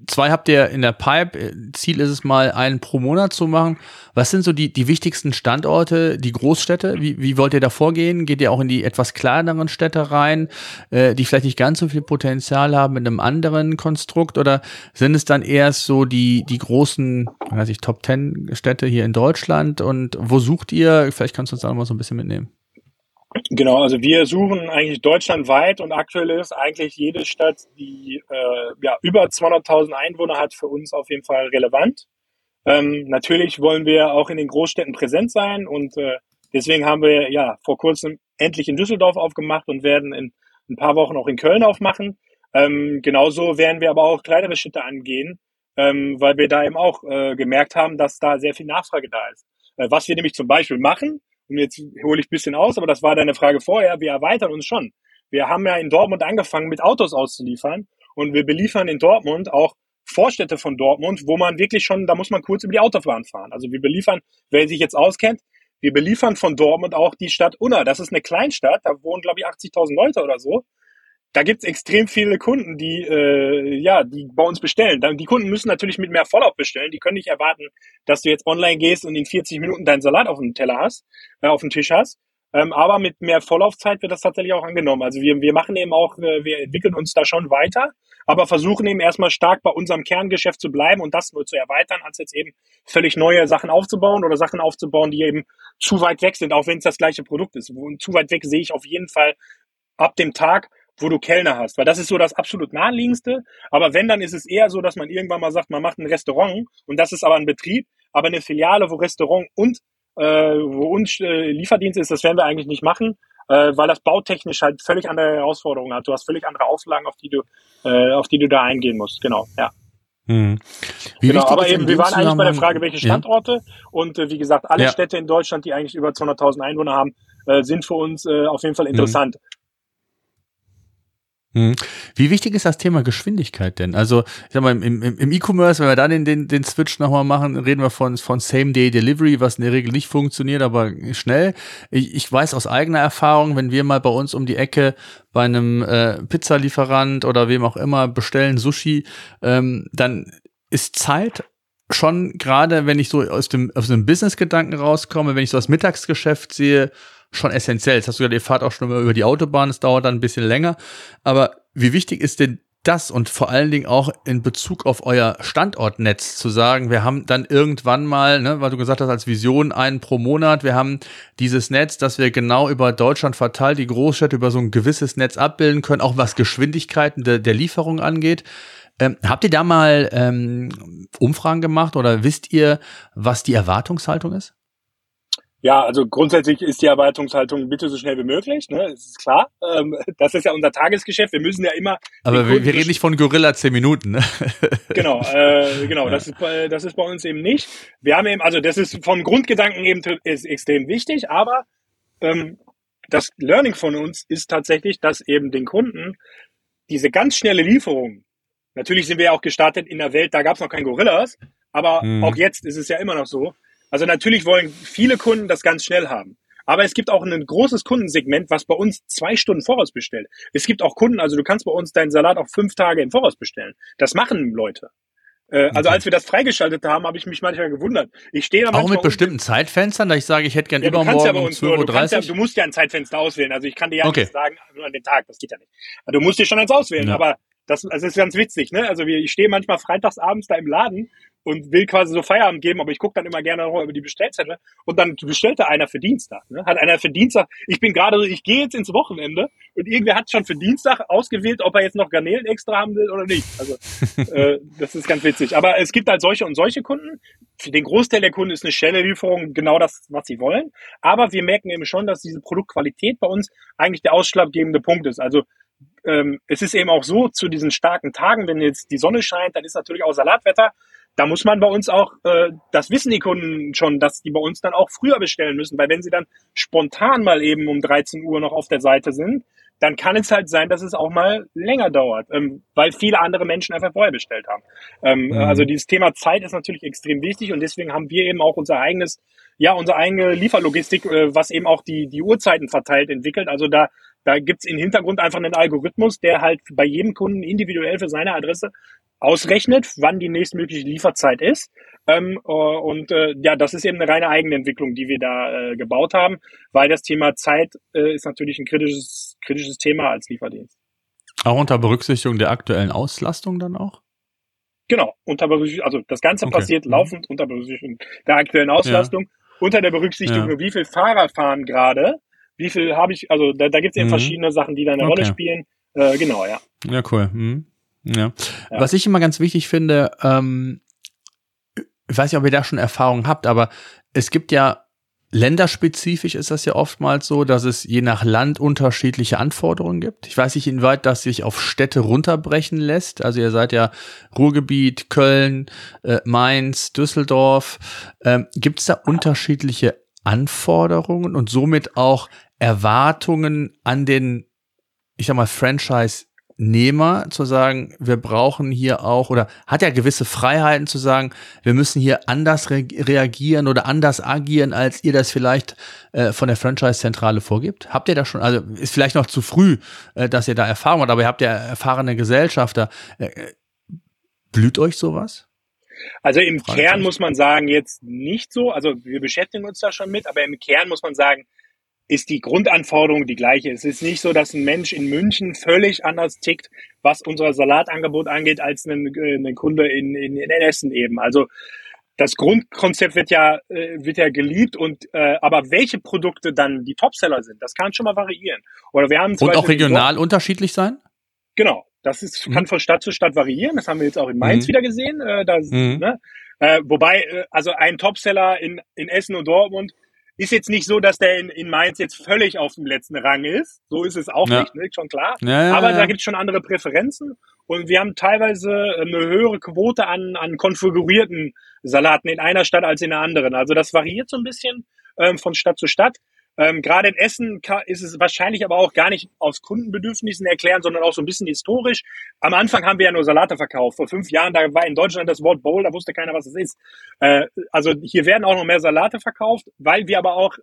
zwei habt ihr in der Pipe, Ziel ist es mal, einen pro Monat zu machen. Was sind so die, die wichtigsten Standorte, die Großstädte? Wie, wie wollt ihr da vorgehen? Geht ihr auch in die etwas kleineren Städte rein, äh, die vielleicht nicht ganz so viel Potenzial haben mit einem anderen Konstrukt? Oder sind es dann erst so die, die großen, weiß ich, Top Ten Städte hier in Deutschland? Und wo sucht ihr? Vielleicht kannst du uns da noch mal so ein bisschen mitnehmen. Genau, also wir suchen eigentlich deutschlandweit und aktuell ist eigentlich jede Stadt, die äh, ja, über 200.000 Einwohner hat, für uns auf jeden Fall relevant. Ähm, natürlich wollen wir auch in den Großstädten präsent sein und äh, deswegen haben wir ja vor kurzem endlich in Düsseldorf aufgemacht und werden in ein paar Wochen auch in Köln aufmachen. Ähm, genauso werden wir aber auch kleinere Städte angehen, ähm, weil wir da eben auch äh, gemerkt haben, dass da sehr viel Nachfrage da ist. Äh, was wir nämlich zum Beispiel machen, und jetzt hole ich ein bisschen aus, aber das war deine Frage vorher, wir erweitern uns schon. Wir haben ja in Dortmund angefangen, mit Autos auszuliefern und wir beliefern in Dortmund auch Vorstädte von Dortmund, wo man wirklich schon, da muss man kurz über die Autobahn fahren. Also wir beliefern, wer sich jetzt auskennt, wir beliefern von Dortmund auch die Stadt Unna. Das ist eine Kleinstadt, da wohnen, glaube ich, 80.000 Leute oder so da gibt's extrem viele Kunden, die äh, ja, die bei uns bestellen. Die Kunden müssen natürlich mit mehr Vorlauf bestellen. Die können nicht erwarten, dass du jetzt online gehst und in 40 Minuten deinen Salat auf dem Teller hast, äh, auf dem Tisch hast. Ähm, aber mit mehr Vorlaufzeit wird das tatsächlich auch angenommen. Also wir, wir machen eben auch, äh, wir entwickeln uns da schon weiter, aber versuchen eben erstmal stark bei unserem Kerngeschäft zu bleiben und das nur zu erweitern, als jetzt eben völlig neue Sachen aufzubauen oder Sachen aufzubauen, die eben zu weit weg sind, auch wenn es das gleiche Produkt ist. Und zu weit weg sehe ich auf jeden Fall ab dem Tag, wo du Kellner hast, weil das ist so das absolut naheliegendste. Aber wenn, dann ist es eher so, dass man irgendwann mal sagt, man macht ein Restaurant und das ist aber ein Betrieb, aber eine Filiale, wo Restaurant und äh, wo uns äh, Lieferdienst ist, das werden wir eigentlich nicht machen, äh, weil das bautechnisch halt völlig andere Herausforderungen hat. Du hast völlig andere Auflagen, auf die du, äh, auf die du da eingehen musst. Genau, ja. Hm. genau, aber eben, wir waren eigentlich bei der Frage, welche Standorte ja. und äh, wie gesagt, alle ja. Städte in Deutschland, die eigentlich über 200.000 Einwohner haben, äh, sind für uns äh, auf jeden Fall hm. interessant. Hm. Hm. Wie wichtig ist das Thema Geschwindigkeit denn? Also, ich sag mal, im, im E-Commerce, wenn wir da den, den, den Switch nochmal machen, reden wir von, von Same-Day-Delivery, was in der Regel nicht funktioniert, aber schnell. Ich, ich weiß aus eigener Erfahrung, wenn wir mal bei uns um die Ecke bei einem äh, Pizzalieferant oder wem auch immer bestellen, Sushi, ähm, dann ist Zeit schon gerade, wenn ich so aus dem, aus dem Business-Gedanken rauskomme, wenn ich so das Mittagsgeschäft sehe, schon essentiell. Jetzt hast du ja, ihr fahrt auch schon über die Autobahn, es dauert dann ein bisschen länger. Aber wie wichtig ist denn das und vor allen Dingen auch in Bezug auf euer Standortnetz zu sagen, wir haben dann irgendwann mal, ne, weil du gesagt hast, als Vision einen pro Monat, wir haben dieses Netz, dass wir genau über Deutschland verteilt, die Großstädte über so ein gewisses Netz abbilden können, auch was Geschwindigkeiten de, der Lieferung angeht. Ähm, habt ihr da mal ähm, Umfragen gemacht oder wisst ihr, was die Erwartungshaltung ist? Ja, also grundsätzlich ist die Erwartungshaltung bitte so schnell wie möglich, ne? Das ist klar. Ähm, das ist ja unser Tagesgeschäft. Wir müssen ja immer. Aber wir, wir reden nicht von Gorilla 10 Minuten, ne? Genau, äh, genau. Das ist, das ist bei uns eben nicht. Wir haben eben, also das ist vom Grundgedanken eben ist extrem wichtig, aber ähm, das Learning von uns ist tatsächlich, dass eben den Kunden diese ganz schnelle Lieferung, natürlich sind wir ja auch gestartet in der Welt, da gab es noch kein Gorillas, aber hm. auch jetzt ist es ja immer noch so, also natürlich wollen viele Kunden das ganz schnell haben. Aber es gibt auch ein großes Kundensegment, was bei uns zwei Stunden voraus bestellt. Es gibt auch Kunden, also du kannst bei uns deinen Salat auch fünf Tage im Voraus bestellen. Das machen Leute. Äh, also als wir das freigeschaltet haben, habe ich mich manchmal gewundert. Ich stehe da Auch mit bestimmten Zeitfenstern, da ich sage, ich hätte gern ja, übermorgen ja um 12.30 Uhr. Du, du, musst ja ein Zeitfenster auswählen. Also ich kann dir ja okay. nicht sagen, nur an den Tag, das geht ja nicht. Du musst dir schon eins auswählen, ja. aber das, also das ist ganz witzig, ne? Also ich stehe manchmal freitags abends da im Laden und will quasi so Feierabend geben, aber ich gucke dann immer gerne noch über die Bestellzettel und dann bestellt da einer für Dienstag. Ne? Hat einer für Dienstag, ich bin gerade so, ich gehe jetzt ins Wochenende und irgendwer hat schon für Dienstag ausgewählt, ob er jetzt noch Garnelen extra haben will oder nicht. Also äh, das ist ganz witzig. Aber es gibt halt solche und solche Kunden. Für den Großteil der Kunden ist eine schnelle Lieferung genau das, was sie wollen. Aber wir merken eben schon, dass diese Produktqualität bei uns eigentlich der ausschlaggebende Punkt ist. Also ähm, es ist eben auch so, zu diesen starken Tagen, wenn jetzt die Sonne scheint, dann ist natürlich auch Salatwetter da muss man bei uns auch, äh, das wissen die Kunden schon, dass die bei uns dann auch früher bestellen müssen, weil wenn sie dann spontan mal eben um 13 Uhr noch auf der Seite sind, dann kann es halt sein, dass es auch mal länger dauert, ähm, weil viele andere Menschen einfach vorher bestellt haben. Ähm, mhm. Also dieses Thema Zeit ist natürlich extrem wichtig und deswegen haben wir eben auch unser eigenes, ja, unsere eigene Lieferlogistik, äh, was eben auch die, die Uhrzeiten verteilt, entwickelt. Also da, da gibt's im Hintergrund einfach einen Algorithmus, der halt bei jedem Kunden individuell für seine Adresse ausrechnet, wann die nächstmögliche Lieferzeit ist. Ähm, äh, und äh, ja, das ist eben eine reine Eigenentwicklung, die wir da äh, gebaut haben, weil das Thema Zeit äh, ist natürlich ein kritisches, kritisches Thema als Lieferdienst. Auch unter Berücksichtigung der aktuellen Auslastung dann auch? Genau, unter Berücksichtigung, also das Ganze okay. passiert mhm. laufend unter Berücksichtigung der aktuellen Auslastung, ja. unter der Berücksichtigung, ja. wie viel Fahrer fahren gerade, wie viel habe ich, also da, da gibt es eben mhm. verschiedene Sachen, die da eine okay. Rolle spielen. Äh, genau, ja. Ja, cool. Mhm. Ja. ja. Was ich immer ganz wichtig finde, ähm, ich weiß nicht, ob ihr da schon Erfahrung habt, aber es gibt ja länderspezifisch ist das ja oftmals so, dass es je nach Land unterschiedliche Anforderungen gibt. Ich weiß nicht, inwieweit das sich auf Städte runterbrechen lässt. Also ihr seid ja Ruhrgebiet, Köln, äh, Mainz, Düsseldorf. Ähm, gibt es da unterschiedliche Anforderungen und somit auch Erwartungen an den, ich sag mal, Franchise Nehmer zu sagen, wir brauchen hier auch oder hat er gewisse Freiheiten zu sagen, wir müssen hier anders re reagieren oder anders agieren, als ihr das vielleicht äh, von der Franchise-Zentrale vorgibt? Habt ihr da schon, also ist vielleicht noch zu früh, äh, dass ihr da Erfahrung habt, aber ihr habt ja erfahrene Gesellschafter. Äh, äh blüht euch sowas? Also im Kern muss man sagen, jetzt nicht so. Also wir beschäftigen uns da schon mit, aber im Kern muss man sagen, ist die Grundanforderung die gleiche. Es ist nicht so, dass ein Mensch in München völlig anders tickt, was unser Salatangebot angeht, als ein, äh, ein Kunde in, in, in Essen eben. Also das Grundkonzept wird ja äh, wird ja geliebt und äh, aber welche Produkte dann die Topseller sind, das kann schon mal variieren. Oder wir haben und auch regional Nord unterschiedlich sein. Genau, das ist, kann mhm. von Stadt zu Stadt variieren. Das haben wir jetzt auch in Mainz mhm. wieder gesehen. Äh, da, mhm. ne? äh, wobei, äh, also ein Topseller in, in Essen und Dortmund ist jetzt nicht so, dass der in, in Mainz jetzt völlig auf dem letzten Rang ist. So ist es auch ja. nicht, ne? schon klar. Ja, Aber da gibt es schon andere Präferenzen. Und wir haben teilweise eine höhere Quote an, an konfigurierten Salaten in einer Stadt als in der anderen. Also das variiert so ein bisschen ähm, von Stadt zu Stadt. Ähm, Gerade in Essen ist es wahrscheinlich aber auch gar nicht aus Kundenbedürfnissen erklären, sondern auch so ein bisschen historisch. Am Anfang haben wir ja nur Salate verkauft. Vor fünf Jahren, da war in Deutschland das Wort Bowl, da wusste keiner, was es ist. Äh, also hier werden auch noch mehr Salate verkauft, weil wir aber auch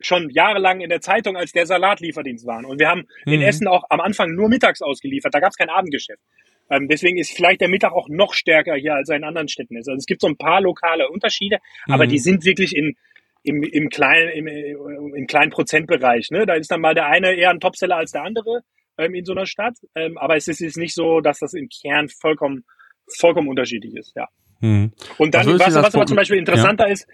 schon jahrelang in der Zeitung als der Salatlieferdienst waren. Und wir haben mhm. in Essen auch am Anfang nur mittags ausgeliefert. Da gab es kein Abendgeschäft. Ähm, deswegen ist vielleicht der Mittag auch noch stärker hier als in anderen Städten ist. Also es gibt so ein paar lokale Unterschiede, mhm. aber die sind wirklich in im, im, kleinen, im, im kleinen Prozentbereich. Ne? Da ist dann mal der eine eher ein Topseller als der andere ähm, in so einer Stadt. Ähm, aber es ist, ist nicht so, dass das im Kern vollkommen, vollkommen unterschiedlich ist, ja. Hm. Und dann, also was, was aber zum Beispiel interessanter ja. ist,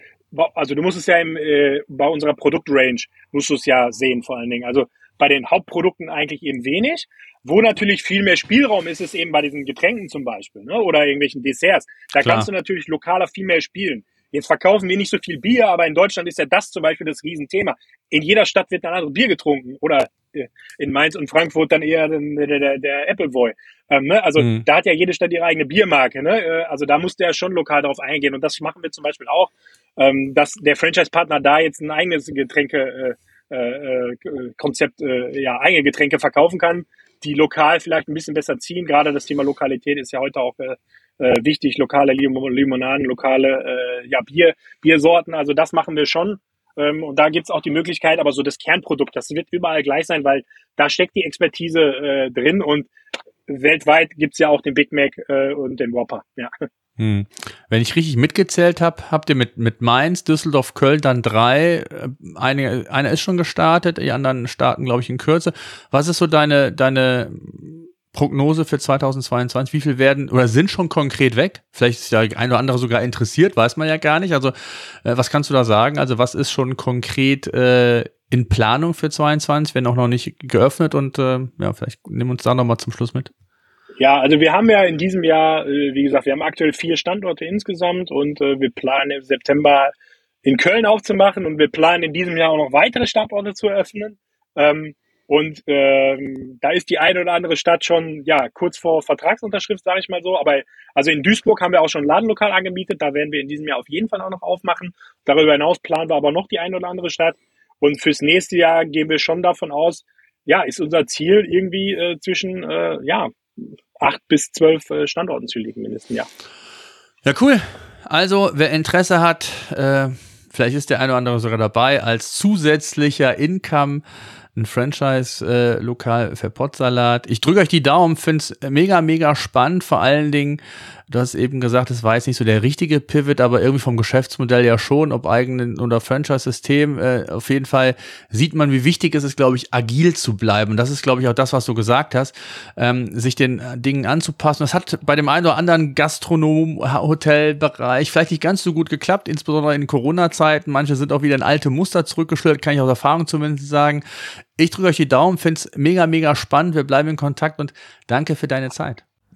also du musst es ja im, äh, bei unserer Produktrange, musst du es ja sehen vor allen Dingen. Also bei den Hauptprodukten eigentlich eben wenig. Wo natürlich viel mehr Spielraum ist, ist eben bei diesen Getränken zum Beispiel ne? oder irgendwelchen Desserts. Da Klar. kannst du natürlich lokaler viel mehr spielen. Jetzt verkaufen wir nicht so viel Bier, aber in Deutschland ist ja das zum Beispiel das Riesenthema. In jeder Stadt wird ein anderes Bier getrunken oder äh, in Mainz und Frankfurt dann eher der, der, der Appleboy. Ähm, ne? Also mhm. da hat ja jede Stadt ihre eigene Biermarke. Ne? Äh, also da musste ja schon lokal darauf eingehen und das machen wir zum Beispiel auch, ähm, dass der Franchise-Partner da jetzt ein eigenes Getränke äh, äh, Konzept, äh, ja eigene Getränke verkaufen kann, die lokal vielleicht ein bisschen besser ziehen. Gerade das Thema Lokalität ist ja heute auch äh, wichtig, lokale Limonaden, lokale äh, ja, Bier, Biersorten. Also das machen wir schon. Ähm, und da gibt's auch die Möglichkeit, aber so das Kernprodukt, das wird überall gleich sein, weil da steckt die Expertise äh, drin und weltweit gibt's ja auch den Big Mac äh, und den Whopper. Ja. Hm. Wenn ich richtig mitgezählt habe, habt ihr mit, mit Mainz, Düsseldorf, Köln dann drei. Äh, eine, einer ist schon gestartet, die anderen starten, glaube ich, in Kürze. Was ist so deine, deine Prognose für 2022? Wie viel werden oder sind schon konkret weg? Vielleicht ist ja ein oder andere sogar interessiert, weiß man ja gar nicht. Also, äh, was kannst du da sagen? Also, was ist schon konkret äh, in Planung für 2022, wenn auch noch nicht geöffnet? Und äh, ja, vielleicht nimm uns da nochmal zum Schluss mit. Ja, also wir haben ja in diesem Jahr, äh, wie gesagt, wir haben aktuell vier Standorte insgesamt und äh, wir planen im September in Köln aufzumachen und wir planen in diesem Jahr auch noch weitere Standorte zu eröffnen. Ähm, und ähm, da ist die eine oder andere Stadt schon ja kurz vor Vertragsunterschrift, sage ich mal so. Aber also in Duisburg haben wir auch schon ein Ladenlokal angemietet. Da werden wir in diesem Jahr auf jeden Fall auch noch aufmachen. Darüber hinaus planen wir aber noch die eine oder andere Stadt. Und fürs nächste Jahr gehen wir schon davon aus, ja, ist unser Ziel irgendwie äh, zwischen äh, ja acht bis zwölf äh, Standorten zu liegen im nächsten Jahr. Ja, cool. Also, wer Interesse hat, äh, vielleicht ist der eine oder andere sogar dabei, als zusätzlicher Income ein Franchise-Lokal äh, für Potsalat. Ich drücke euch die Daumen, finde es mega, mega spannend. Vor allen Dingen, du hast eben gesagt, es war jetzt nicht so der richtige Pivot, aber irgendwie vom Geschäftsmodell ja schon, ob eigenen oder Franchise-System. Äh, auf jeden Fall sieht man, wie wichtig es ist, glaube ich, agil zu bleiben. Und das ist, glaube ich, auch das, was du gesagt hast, ähm, sich den äh, Dingen anzupassen. Das hat bei dem einen oder anderen Gastronom, Hotelbereich vielleicht nicht ganz so gut geklappt, insbesondere in Corona-Zeiten. Manche sind auch wieder in alte Muster zurückgeschlürt, kann ich aus Erfahrung zumindest sagen. Ich drücke euch die Daumen, finde es mega, mega spannend. Wir bleiben in Kontakt und danke für deine Zeit.